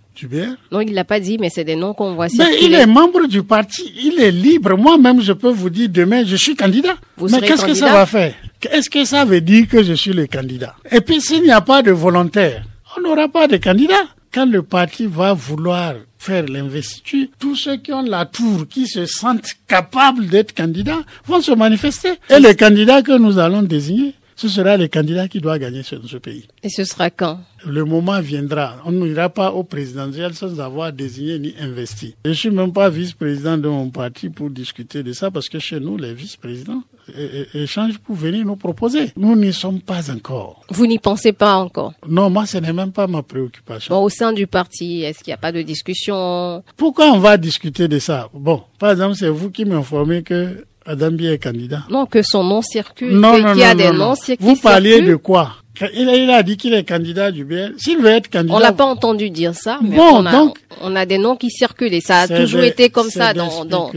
S2: Non, il l'a pas dit, mais c'est des noms qu'on voit
S3: Mais il
S2: circuler.
S3: est membre du parti, il est libre. Moi-même, je peux vous dire demain, je suis candidat.
S2: Vous
S3: Mais qu'est-ce que ça va faire? Est-ce que ça veut dire que je suis le candidat? Et puis, s'il n'y a pas de volontaire, on n'aura pas de candidat. Quand le parti va vouloir faire l'investiture, tous ceux qui ont la tour, qui se sentent capables d'être candidats, vont se manifester. Et le candidat que nous allons désigner, ce sera le candidat qui doit gagner ce, ce pays.
S2: Et ce sera quand?
S3: Le moment viendra. On n'ira pas au présidentiel sans avoir désigné ni investi. Je suis même pas vice-président de mon parti pour discuter de ça parce que chez nous, les vice-présidents é- é- échangent pour venir nous proposer. Nous n'y sommes pas encore.
S2: Vous n'y pensez pas encore.
S3: Non, moi, ce n'est même pas ma préoccupation.
S2: Bon, au sein du parti, est-ce qu'il n'y a pas de discussion?
S3: Pourquoi on va discuter de ça? Bon, par exemple, c'est vous qui m'informez que Adam Bié est candidat.
S2: Non, que son nom circule,
S3: Non, non,
S2: qu'il y a
S3: non,
S2: des noms qui
S3: Vous parliez
S2: circulent.
S3: de quoi? Il a, il a dit qu'il est candidat du BR. S'il veut être candidat...
S2: On l'a pas entendu dire ça, mais
S3: Bon,
S2: on, a,
S3: donc-
S2: on a des noms qui circulent et ça a toujours
S3: des-
S2: été comme ça dans, dans,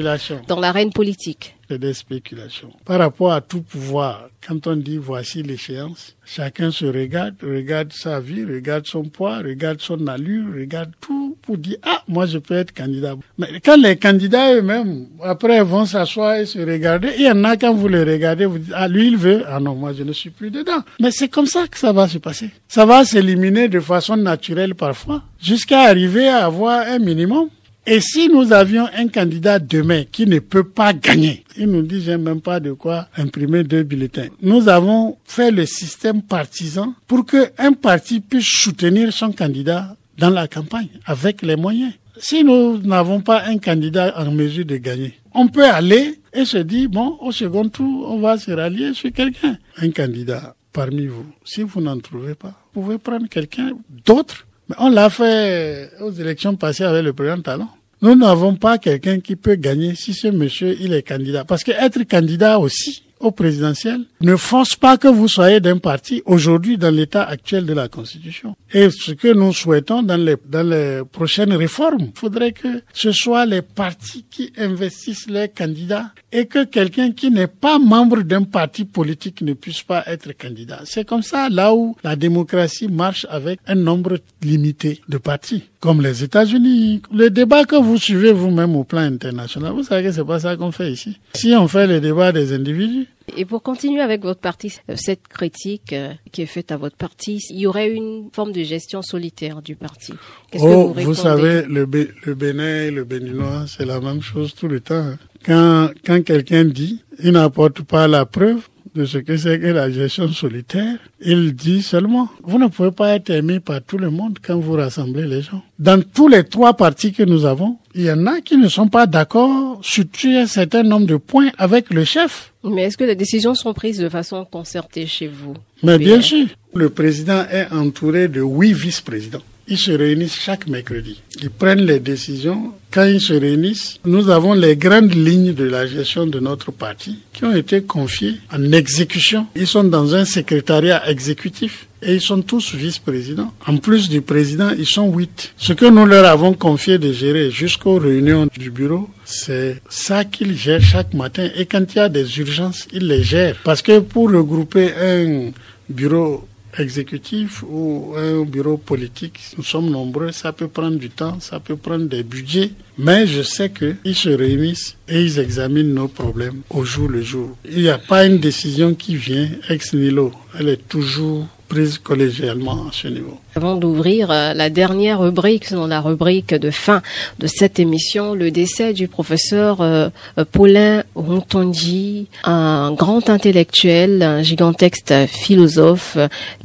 S2: dans l'arène politique.
S3: Des spéculations. Par rapport à tout pouvoir, quand on dit voici l'échéance, chacun se regarde, regarde sa vie, regarde son poids, regarde son allure, regarde tout pour dire ah moi je peux être candidat. Mais quand les candidats eux-mêmes après vont s'asseoir et se regarder, il y en a quand vous les regardez vous dites ah lui il veut ah non moi je ne suis plus dedans. Mais c'est comme ça que ça va se passer. Ça va s'éliminer de façon naturelle parfois jusqu'à arriver à avoir un minimum. Et si nous avions un candidat demain qui ne peut pas gagner, il nous dit j'ai même pas de quoi imprimer deux bulletins. Nous avons fait le système partisan pour que un parti puisse soutenir son candidat dans la campagne avec les moyens. Si nous n'avons pas un candidat en mesure de gagner, on peut aller et se dire bon au second tour on va se rallier sur quelqu'un. Un candidat parmi vous, si vous n'en trouvez pas, vous pouvez prendre quelqu'un d'autre on l'a fait aux élections passées avec le président Talon. Nous n'avons pas quelqu'un qui peut gagner si ce monsieur, il est candidat. Parce que être candidat aussi au présidentiel ne force pas que vous soyez d'un parti aujourd'hui dans l'état actuel de la Constitution. Et ce que nous souhaitons dans les, dans les prochaines réformes, il faudrait que ce soit les partis qui investissent les candidats et que quelqu'un qui n'est pas membre d'un parti politique ne puisse pas être candidat. C'est comme ça là où la démocratie marche avec un nombre limité de partis, comme les États-Unis. Le débat que vous suivez vous-même au plan international, vous savez que c'est pas ça qu'on fait ici. Si on fait le débat des individus,
S2: Et pour continuer avec votre parti, euh, cette critique euh, qui est faite à votre parti, il y aurait une forme de gestion solitaire du parti. Qu'est-ce
S3: oh,
S2: vous
S3: vous,
S2: répondez
S3: savez, le, Bé- le Bénin et le Béninois, c'est la même chose tout le temps. hein. Quand, quand quelqu'un dit, il n'apporte pas la preuve de ce que c'est que la gestion solitaire, il dit seulement, vous ne pouvez pas être aimé par tout le monde quand vous rassemblez les gens. Dans tous les trois partis que nous avons, il y en a qui ne sont pas d'accord sur un certain nombre de points avec le chef.
S2: Mais est-ce que les décisions sont prises de façon concertée chez vous
S3: Mais bien
S2: Bien.
S3: sûr, le président est entouré de huit vice-présidents. Ils se réunissent chaque mercredi. Ils prennent les décisions. Quand ils se réunissent, nous avons les grandes lignes de la gestion de notre parti qui ont été confiées en exécution. Ils sont dans un secrétariat exécutif et ils sont tous vice-présidents. En plus du président, ils sont huit. Ce que nous leur avons confié de gérer jusqu'aux réunions du bureau, c'est ça qu'ils gèrent chaque matin. Et quand il y a des urgences, ils les gèrent. Parce que pour regrouper un bureau exécutif ou un bureau politique, nous sommes nombreux, ça peut prendre du temps, ça peut prendre des budgets, mais je sais qu'ils se réunissent et ils examinent nos problèmes au jour le jour. Il n'y a pas une décision qui vient ex nihilo, elle est toujours prise collégialement à ce niveau.
S2: Avant d'ouvrir euh, la dernière rubrique, dans la rubrique de fin de cette émission, le décès du professeur euh, Paulin Rontondi, un grand intellectuel, un gigantesque philosophe.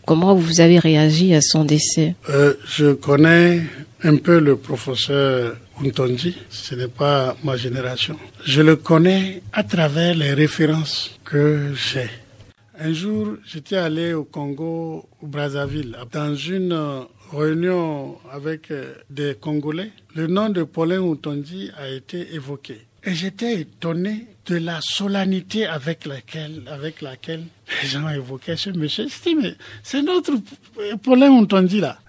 S2: Comment vous avez réagi à son décès?
S3: Euh, Je connais un peu le professeur Rontondi, ce n'est pas ma génération. Je le connais à travers les références que j'ai. Un jour, j'étais allé au Congo, au Brazzaville, dans une euh, réunion avec euh, des Congolais. Le nom de Paulin Outondi a été évoqué. Et j'étais étonné de la solennité avec laquelle, avec laquelle les gens évoquaient ce monsieur. C'est notre Paulin Outondi là.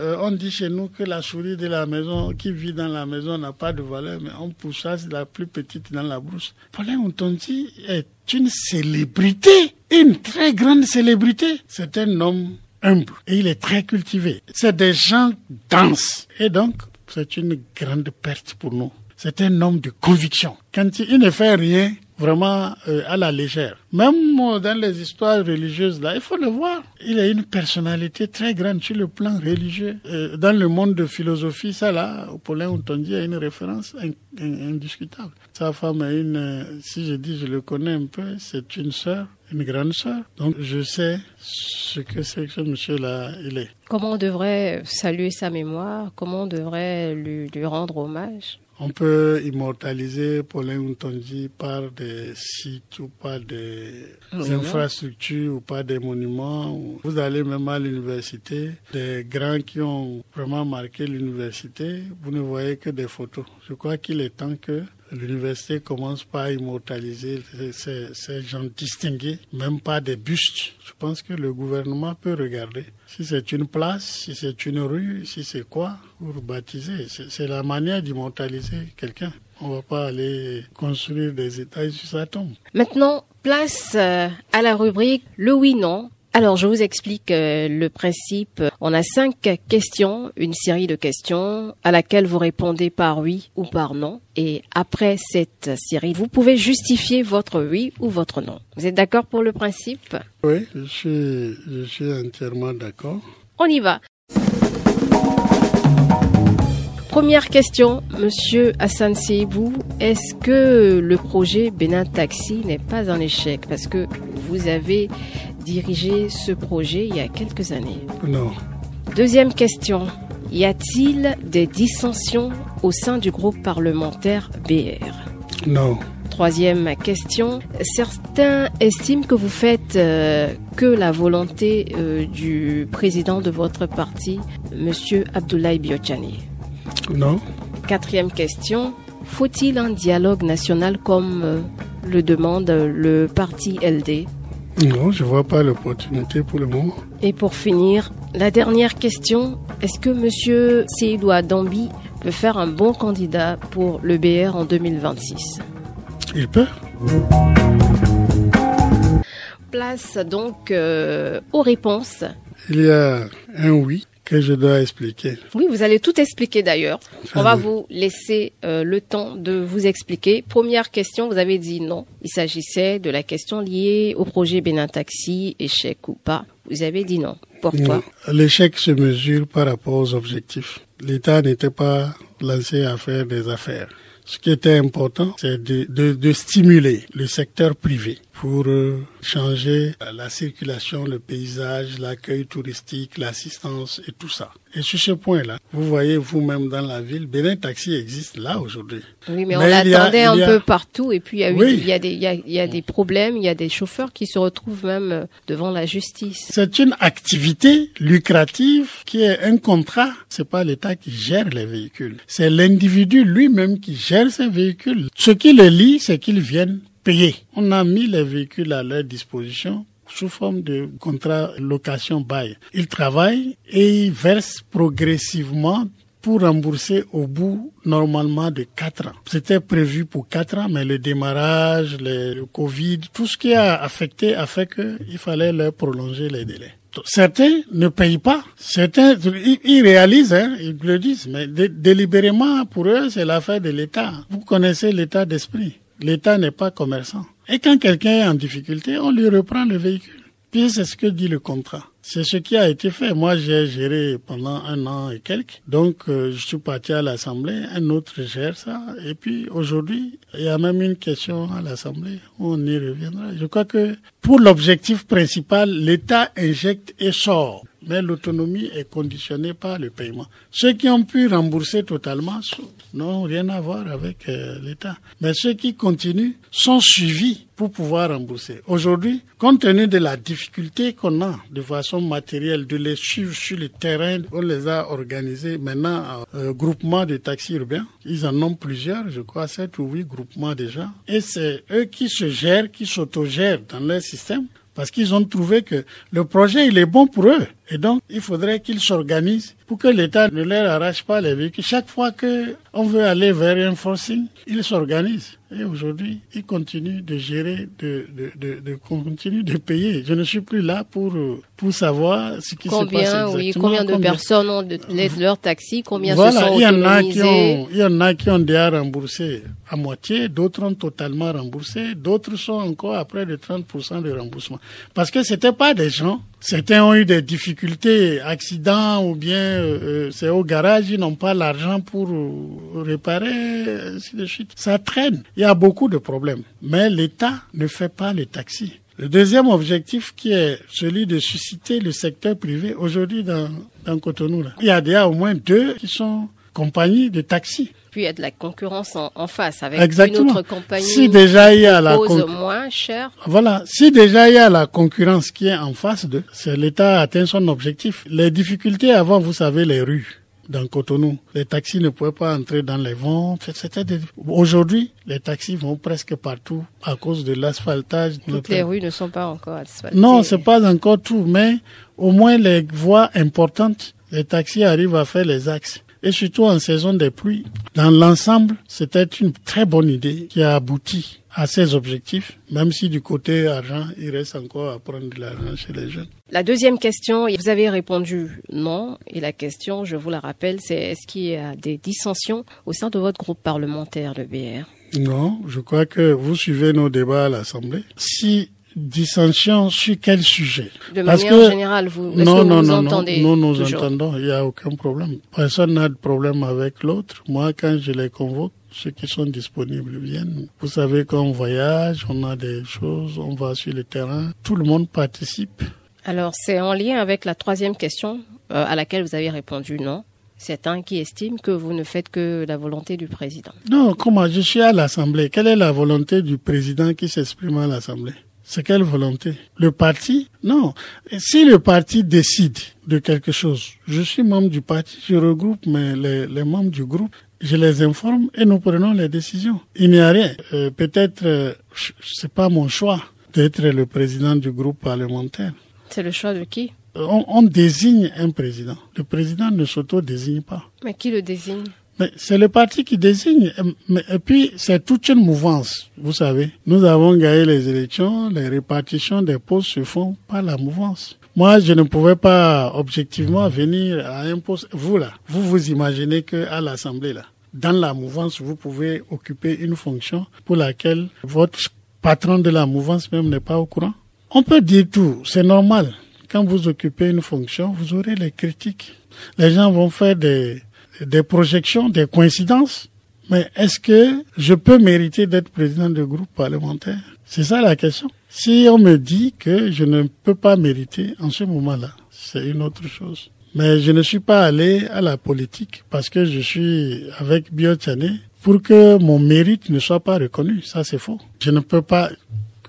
S3: Euh, on dit chez nous que la souris de la maison qui vit dans la maison n'a pas de valeur, mais on pousse la plus petite dans la brousse. Paulin Outondi est une célébrité, une très grande célébrité. C'est un homme humble et il est très cultivé. C'est des gens denses. Et donc, c'est une grande perte pour nous. C'est un homme de conviction. Quand il ne fait rien, vraiment euh, à la légère. Même dans les histoires religieuses, là, il faut le voir. Il a une personnalité très grande sur le plan religieux. Euh, dans le monde de philosophie, ça là, Paulin Outondi a une référence indiscutable. Sa femme a une, euh, si je dis je le connais un peu, c'est une sœur, une grande sœur. Donc je sais ce que c'est que ce monsieur-là, il est.
S2: Comment on devrait saluer sa mémoire? Comment on devrait lui, lui rendre hommage?
S3: On peut immortaliser Paulin Untonji par des sites ou par des infrastructures ou par des monuments. Vous allez même à l'université, des grands qui ont vraiment marqué l'université, vous ne voyez que des photos. Je crois qu'il est temps que l'université commence par immortaliser ces, gens distingués, même pas des bustes. Je pense que le gouvernement peut regarder si c'est une place, si c'est une rue, si c'est quoi, pour baptiser. C'est la manière d'immortaliser quelqu'un. On va pas aller construire des étages sur sa tombe.
S2: Maintenant, place euh, à la rubrique le oui-non alors, je vous explique euh, le principe. On a cinq questions, une série de questions à laquelle vous répondez par oui ou par non. Et après cette série, vous pouvez justifier votre oui ou votre non. Vous êtes d'accord pour le principe?
S3: Oui, je suis, je suis entièrement d'accord.
S2: On y va. Première question, Monsieur Hassan Seibou, est-ce que le projet Bénin Taxi n'est pas un échec? Parce que vous avez dirigé ce projet il y a quelques années.
S3: Non.
S2: Deuxième question, y a-t-il des dissensions au sein du groupe parlementaire BR
S3: Non.
S2: Troisième question, certains estiment que vous faites euh, que la volonté euh, du président de votre parti, Monsieur Abdoulaye Biochani.
S3: Non.
S2: Quatrième question. Faut-il un dialogue national comme euh, le demande le parti LD
S3: Non, je ne vois pas l'opportunité pour le moment.
S2: Et pour finir, la dernière question. Est-ce que M. Seydou Dambi peut faire un bon candidat pour le BR en 2026
S3: Il peut.
S2: Place donc euh, aux réponses.
S3: Il y a un oui que je dois expliquer.
S2: Oui, vous allez tout expliquer d'ailleurs. On va vous laisser euh, le temps de vous expliquer. Première question, vous avez dit non. Il s'agissait de la question liée au projet Bénin Taxi, échec ou pas. Vous avez dit non. Pourquoi
S3: L'échec se mesure par rapport aux objectifs. L'État n'était pas lancé à faire des affaires. Ce qui était important, c'est de, de, de, stimuler le secteur privé pour euh, changer la circulation, le paysage, l'accueil touristique, l'assistance et tout ça. Et sur ce point-là, vous voyez vous-même dans la ville, Bénin Taxi existe là aujourd'hui.
S2: Oui, mais, on l'attendait un peu partout et puis il y a, eu, il y a, des, il y a, il y a des problèmes, il y a des chauffeurs qui se retrouvent même euh, devant la justice.
S3: C'est une activité lucrative qui est un contrat. C'est pas l'État qui gère les véhicules. C'est l'individu lui-même qui gère ses véhicules. Ce qui le lie, c'est qu'ils viennent On a mis les véhicules à leur disposition sous forme de contrat location-bail. Ils travaillent et ils versent progressivement pour rembourser au bout normalement de quatre ans. C'était prévu pour quatre ans, mais le démarrage, le Covid, tout ce qui a affecté a fait qu'il fallait leur prolonger les délais. Certains ne payent pas. Certains, ils, réalisent, hein, ils le disent, mais délibérément, pour eux, c'est l'affaire de l'État. Vous connaissez l'état d'esprit. L'État n'est pas commerçant. Et quand quelqu'un est en difficulté, on lui reprend le véhicule Puis c'est ce que dit le contrat. C'est ce qui a été fait. Moi, j'ai géré pendant un an et quelques. Donc, euh, je suis parti à l'Assemblée. Un autre gère ça. Et puis, aujourd'hui, il y a même une question à l'Assemblée. On y reviendra. Je crois que pour l'objectif principal, l'État injecte et sort mais l'autonomie est conditionnée par le paiement. Ceux qui ont pu rembourser totalement n'ont rien à voir avec euh, l'État. Mais ceux qui continuent sont suivis pour pouvoir rembourser. Aujourd'hui, compte tenu de la difficulté qu'on a de façon matérielle de les suivre sur le terrain, on les a organisés maintenant en euh, groupement de taxis urbains. Ils en ont plusieurs, je crois, sept ou huit groupements déjà. Et c'est eux qui se gèrent, qui s'autogèrent dans leur système parce qu'ils ont trouvé que le projet, il est bon pour eux. Et donc, il faudrait qu'ils s'organisent pour que l'État ne leur arrache pas les véhicules. Chaque fois qu'on veut aller vers un forcing, ils s'organisent. Et aujourd'hui, ils continuent de gérer, de, de, de, de continuer de payer. Je ne suis plus là pour, pour savoir ce qui
S2: se
S3: passe exactement.
S2: Oui, combien de personnes ont de, leur taxi, combien
S3: voilà,
S2: se sont
S3: il y en a qui ont, Il y en a qui ont déjà remboursé à moitié, d'autres ont totalement remboursé, d'autres sont encore à près de 30% de remboursement. Parce que c'était pas des gens Certains ont eu des difficultés, accidents ou bien euh, euh, c'est au garage, ils n'ont pas l'argent pour euh, réparer, ainsi de suite. Ça traîne. Il y a beaucoup de problèmes. Mais l'État ne fait pas les taxis. Le deuxième objectif qui est celui de susciter le secteur privé aujourd'hui dans, dans Cotonou. Là. Il y a déjà au moins deux qui sont compagnies de taxis
S2: puis il y a de la concurrence en, face avec
S3: Exactement.
S2: une autre compagnie
S3: si déjà il y a la
S2: moins cher.
S3: Voilà, si déjà il y a la concurrence qui est en face de, c'est l'État atteint son objectif. Les difficultés avant, vous savez, les rues dans Cotonou. Les taxis ne pouvaient pas entrer dans les ventes. C'était Aujourd'hui, les taxis vont presque partout à cause de l'asphaltage.
S2: Toutes les rues ne sont pas encore asphaltées.
S3: Non, c'est pas encore tout, mais au moins les voies importantes, les taxis arrivent à faire les axes et surtout en saison des pluies. Dans l'ensemble, c'était une très bonne idée qui a abouti à ces objectifs, même si du côté argent, il reste encore à prendre de l'argent chez les jeunes.
S2: La deuxième question, vous avez répondu non, et la question, je vous la rappelle, c'est est-ce qu'il y a des dissensions au sein de votre groupe parlementaire, le BR
S3: Non, je crois que vous suivez nos débats à l'Assemblée. Si dissension sur quel sujet?
S2: De manière générale, vous,
S3: non,
S2: que
S3: non,
S2: vous
S3: non,
S2: entendez
S3: non, nous nous entendons, il n'y a aucun problème. Personne n'a de problème avec l'autre. Moi, quand je les convoque, ceux qui sont disponibles viennent. Vous savez qu'on voyage, on a des choses, on va sur le terrain, tout le monde participe.
S2: Alors, c'est en lien avec la troisième question euh, à laquelle vous avez répondu non. C'est un qui estime que vous ne faites que la volonté du président.
S3: Non, comment? Je suis à l'Assemblée. Quelle est la volonté du président qui s'exprime à l'Assemblée? C'est quelle volonté? Le parti? Non. si le parti décide de quelque chose, je suis membre du parti, je regroupe mes, les, membres du groupe, je les informe et nous prenons les décisions. Il n'y a rien. Euh, peut-être, euh, c'est pas mon choix d'être le président du groupe parlementaire.
S2: C'est le choix de qui?
S3: On, on désigne un président. Le président ne s'auto-désigne pas.
S2: Mais qui le désigne?
S3: Mais c'est le parti qui désigne. Et puis, c'est toute une mouvance. Vous savez, nous avons gagné les élections, les répartitions des postes se font par la mouvance. Moi, je ne pouvais pas objectivement venir à un poste. Vous là, vous vous imaginez que à l'Assemblée là, dans la mouvance, vous pouvez occuper une fonction pour laquelle votre patron de la mouvance même n'est pas au courant. On peut dire tout, c'est normal. Quand vous occupez une fonction, vous aurez les critiques. Les gens vont faire des, des projections, des coïncidences. Mais est-ce que je peux mériter d'être président de groupe parlementaire? C'est ça la question. Si on me dit que je ne peux pas mériter en ce moment-là, c'est une autre chose. Mais je ne suis pas allé à la politique parce que je suis avec Biotiané pour que mon mérite ne soit pas reconnu. Ça, c'est faux. Je ne peux pas.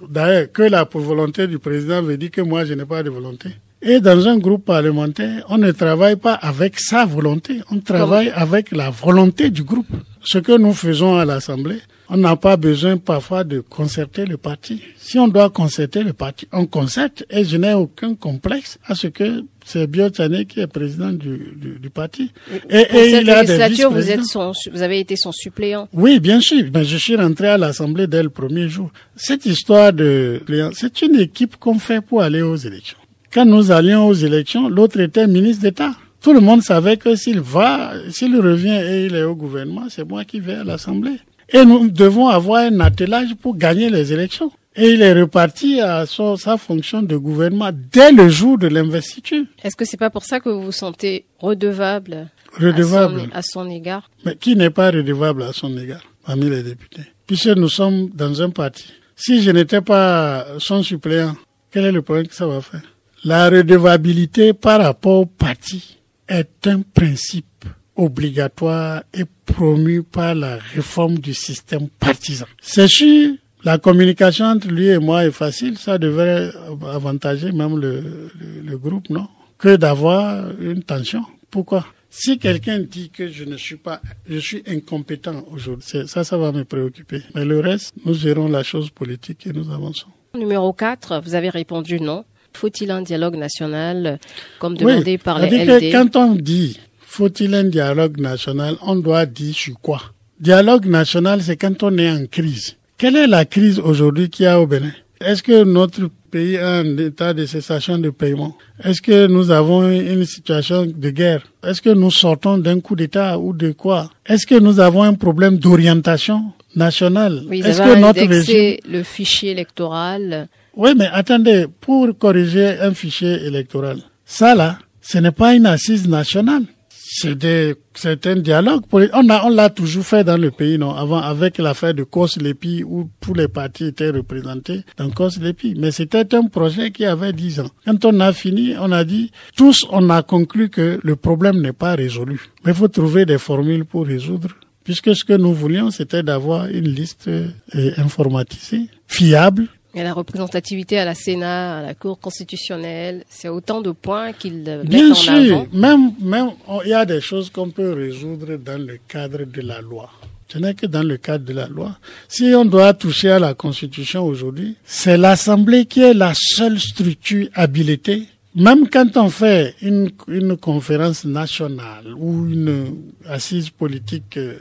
S3: D'ailleurs, que la volonté du président veut dire que moi, je n'ai pas de volonté. Et dans un groupe parlementaire, on ne travaille pas avec sa volonté, on travaille avec la volonté du groupe. Ce que nous faisons à l'Assemblée, on n'a pas besoin parfois de concerter le parti. Si on doit concerter le parti, on concerte et je n'ai aucun complexe à ce que c'est Biotane qui est président du, du, parti.
S2: Et, et il a des vous, êtes son, vous avez été son suppléant.
S3: Oui, bien sûr. Mais je suis rentré à l'Assemblée dès le premier jour. Cette histoire de c'est une équipe qu'on fait pour aller aux élections. Quand nous allions aux élections, l'autre était ministre d'État. Tout le monde savait que s'il va, s'il revient et il est au gouvernement, c'est moi qui vais à l'Assemblée. Et nous devons avoir un attelage pour gagner les élections. Et il est reparti à sa fonction de gouvernement dès le jour de l'investiture.
S2: Est-ce que c'est pas pour ça que vous vous sentez redevable,
S3: redevable.
S2: À, son, égard?
S3: Mais qui n'est pas redevable à son égard parmi les députés? Puisque nous sommes dans un parti. Si je n'étais pas son suppléant, quel est le problème que ça va faire? La redevabilité par rapport au parti est un principe obligatoire et promu par la réforme du système partisan. C'est sûr, la communication entre lui et moi est facile, ça devrait avantager même le, le, groupe, non? Que d'avoir une tension. Pourquoi? Si quelqu'un dit que je ne suis pas, je suis incompétent aujourd'hui, ça, ça va me préoccuper. Mais le reste, nous gérons la chose politique et nous avançons.
S2: Numéro 4, vous avez répondu non. Faut-il un dialogue national, comme demandé par les
S3: LD Quand on dit faut-il un dialogue national, on doit dire sur quoi? Dialogue national, c'est quand on est en crise. Quelle est la crise aujourd'hui qu'il y a au Bénin? Est-ce que notre pays a un état de cessation de paiement? Est-ce que nous avons une situation de guerre? Est-ce que nous sortons d'un coup d'État ou de quoi? Est-ce que nous avons un problème d'orientation nationale?
S2: Est-ce que notre régime... le fichier électoral
S3: Oui, mais attendez, pour corriger un fichier électoral, ça là, ce n'est pas une assise nationale c'est un dialogue. On a, on l'a toujours fait dans le pays, non, avant, avec l'affaire de Kos-Lepi, où tous les partis étaient représentés dans Kos-Lepi. Mais c'était un projet qui avait 10 ans. Quand on a fini, on a dit, tous, on a conclu que le problème n'est pas résolu. Mais il faut trouver des formules pour résoudre puisque ce que nous voulions, c'était d'avoir une liste euh, informatisée, fiable,
S2: et la représentativité à la Sénat, à la Cour constitutionnelle, c'est autant de points qu'ils mettent
S3: Bien
S2: en
S3: sûr, même même il y a des choses qu'on peut résoudre dans le cadre de la loi. Ce n'est que dans le cadre de la loi. Si on doit toucher à la Constitution aujourd'hui, c'est l'Assemblée qui est la seule structure habilitée. Même quand on fait une, une conférence nationale ou une assise politique euh,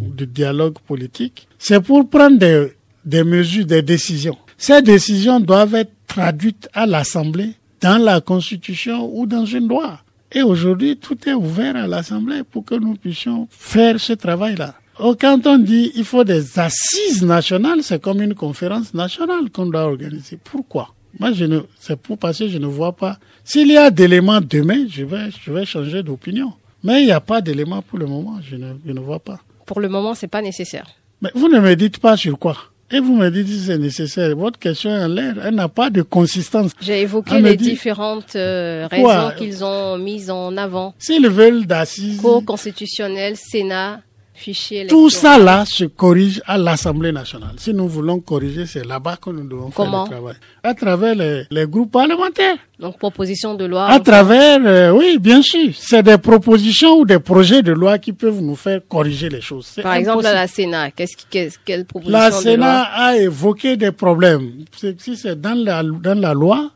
S3: de dialogue politique, c'est pour prendre des, des mesures, des décisions. Ces décisions doivent être traduites à l'Assemblée dans la Constitution ou dans une loi. Et aujourd'hui, tout est ouvert à l'Assemblée pour que nous puissions faire ce travail-là. Oh, quand on dit il faut des assises nationales, c'est comme une conférence nationale qu'on doit organiser. Pourquoi? Moi, je ne, c'est pour passer, je ne vois pas. S'il y a d'éléments demain, je vais, je vais changer d'opinion. Mais il n'y a pas d'éléments pour le moment, je ne, je ne vois pas.
S2: Pour le moment, c'est pas nécessaire.
S3: Mais vous ne me dites pas sur quoi. Et vous me dites si c'est nécessaire. Votre question est en l'air, elle n'a pas de consistance.
S2: J'ai évoqué les différentes euh, raisons qu'ils ont mises en avant.
S3: S'ils veulent d'assises...
S2: Cour constitutionnelle, Sénat, fichier
S3: Tout ça là se corrige à l'Assemblée nationale. Si nous voulons corriger, c'est là-bas que nous devons faire le travail. À travers les, les, groupes parlementaires.
S2: Donc proposition de loi.
S3: À travers, euh, oui, bien sûr. C'est des propositions ou des projets de loi qui peuvent nous faire corriger les choses.
S2: Par exemple, à la Sénat, qu'est-ce qu'est-ce, quelle proposition
S3: La Sénat a évoqué des problèmes. Si c'est dans la, dans la loi,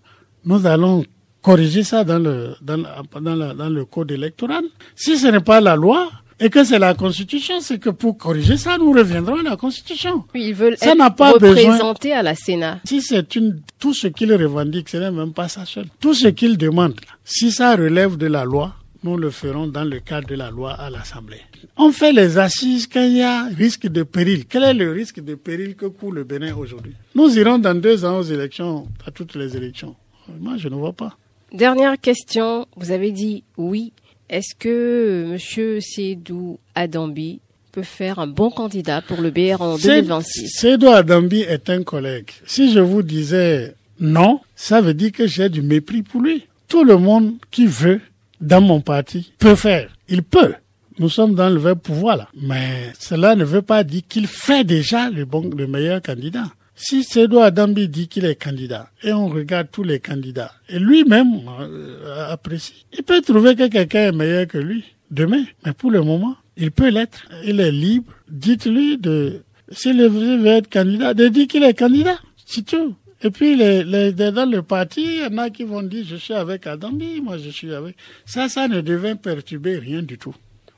S3: nous allons corriger ça dans le, dans, dans, dans le code électoral. Si ce n'est pas la loi, et que c'est la Constitution, c'est que pour corriger ça, nous reviendrons à la Constitution.
S2: Oui, ils veulent ça être pas représentés à la Sénat.
S3: Si c'est une, tout ce qu'ils revendiquent, ce n'est même pas ça seul. Tout ce qu'ils demandent, si ça relève de la loi, nous le ferons dans le cadre de la loi à l'Assemblée. On fait les assises quand il y a risque de péril. Quel est le risque de péril que court le Bénin aujourd'hui? Nous irons dans deux ans aux élections, à toutes les élections. Moi, je ne vois pas.
S2: Dernière question. Vous avez dit oui est-ce que M. Sédou Adambi peut faire un bon candidat pour le BR en 2026
S3: Sédou Adambi est un collègue. Si je vous disais non, ça veut dire que j'ai du mépris pour lui. Tout le monde qui veut dans mon parti peut faire. Il peut. Nous sommes dans le vrai pouvoir là. Mais cela ne veut pas dire qu'il fait déjà le bon, le meilleur candidat. Si Sédou Adambi dit qu'il est candidat et on regarde tous les candidats et lui-même euh, apprécie, il peut trouver que quelqu'un est meilleur que lui demain. Mais pour le moment, il peut l'être. Il est libre. Dites-lui de, s'il veut être candidat, de dire qu'il est candidat. C'est tout. Et puis, les, les, dans le parti, il y en a qui vont dire, je suis avec Adambi, moi je suis avec. Ça, ça ne devait perturber rien du tout.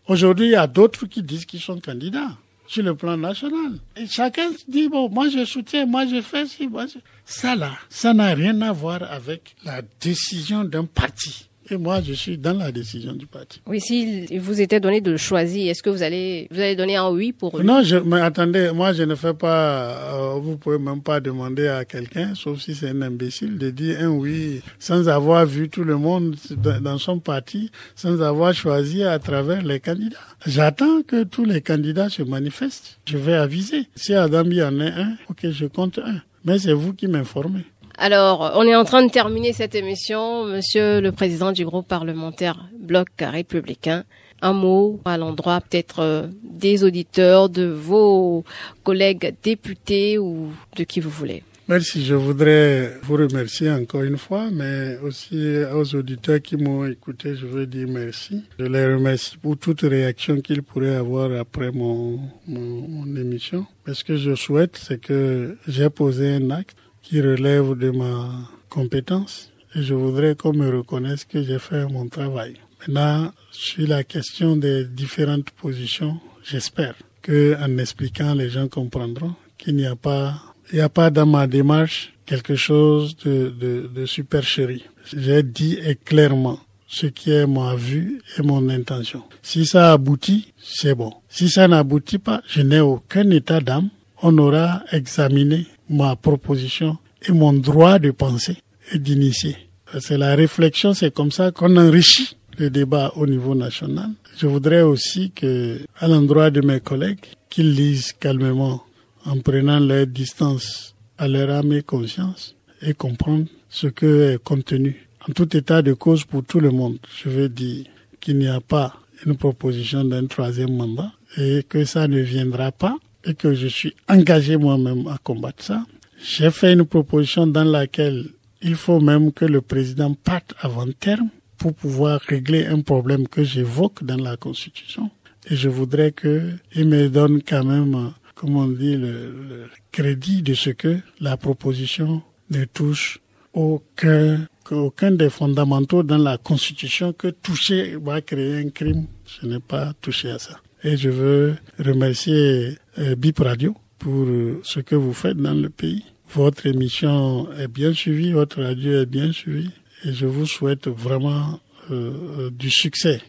S3: Aujourd'hui, il y a d'autres qui disent qu'ils sont candidats sur le plan national. Et chacun dit, bon, moi je soutiens, moi je fais ci, moi je... Ça là, ça n'a rien à voir avec la décision d'un parti. Et moi, je suis dans la décision du parti.
S2: Oui, s'il vous était donné de choisir, est-ce que vous allez, vous allez donner un oui pour lui?
S3: Non, je, mais attendez, moi, je ne fais pas, euh, vous pouvez même pas demander à quelqu'un, sauf si c'est un imbécile, de dire un oui sans avoir vu tout le monde dans son parti, sans avoir choisi à travers les candidats. J'attends que tous les candidats se manifestent. Je vais aviser. Si Adam y en a un, ok, je compte un. Mais c'est vous qui m'informez.
S2: Alors, on est en train de terminer cette émission. Monsieur le président du groupe parlementaire Bloc républicain, un mot à l'endroit peut-être euh, des auditeurs, de vos collègues députés ou de qui vous voulez.
S3: Merci. Je voudrais vous remercier encore une fois, mais aussi aux auditeurs qui m'ont écouté, je veux dire merci. Je les remercie pour toute réaction qu'ils pourraient avoir après mon, mon, mon émission. Mais ce que je souhaite, c'est que j'ai posé un acte qui relève de ma compétence et je voudrais qu'on me reconnaisse que j'ai fait mon travail. Maintenant, sur la question des différentes positions, j'espère que en expliquant, les gens comprendront qu'il n'y a pas, il n'y a pas dans ma démarche quelque chose de, de, de supercherie. J'ai dit clairement ce qui est ma vue et mon intention. Si ça aboutit, c'est bon. Si ça n'aboutit pas, je n'ai aucun état d'âme. On aura examiné ma proposition et mon droit de penser et d'initier. C'est la réflexion, c'est comme ça qu'on enrichit le débat au niveau national. Je voudrais aussi que, à l'endroit de mes collègues, qu'ils lisent calmement en prenant leur distance à leur âme et conscience et comprendre ce que est contenu. En tout état de cause pour tout le monde, je veux dire qu'il n'y a pas une proposition d'un troisième mandat et que ça ne viendra pas et que je suis engagé moi-même à combattre ça. J'ai fait une proposition dans laquelle il faut même que le président parte avant terme pour pouvoir régler un problème que j'évoque dans la Constitution. Et je voudrais qu'il me donne quand même, comme on dit, le, crédit de ce que la proposition ne touche aucun, aucun des fondamentaux dans la Constitution que toucher va créer un crime. Je n'ai pas touché à ça. Et je veux remercier euh, Bip Radio pour euh, ce que vous faites dans le pays. Votre émission est bien suivie, votre radio est bien suivie et je vous souhaite vraiment euh, du succès.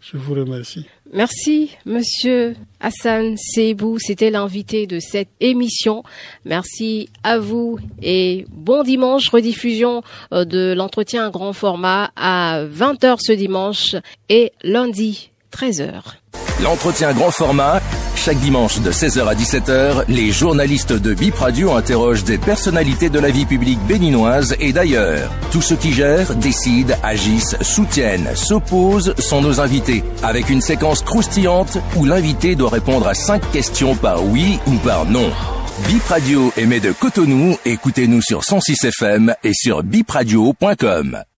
S3: Je vous remercie.
S2: Merci, monsieur Hassan Seibou. C'était l'invité de cette émission. Merci à vous et bon dimanche. Rediffusion de l'entretien grand format à 20h ce dimanche et lundi 13h.
S1: L'entretien grand format, chaque dimanche de 16h à 17h, les journalistes de Bip Radio interrogent des personnalités de la vie publique béninoise et d'ailleurs. Tous ceux qui gèrent, décident, agissent, soutiennent, s'opposent sont nos invités, avec une séquence croustillante où l'invité doit répondre à cinq questions par oui ou par non. Bip Radio émet de Cotonou, écoutez-nous sur 106 FM et sur bipradio.com.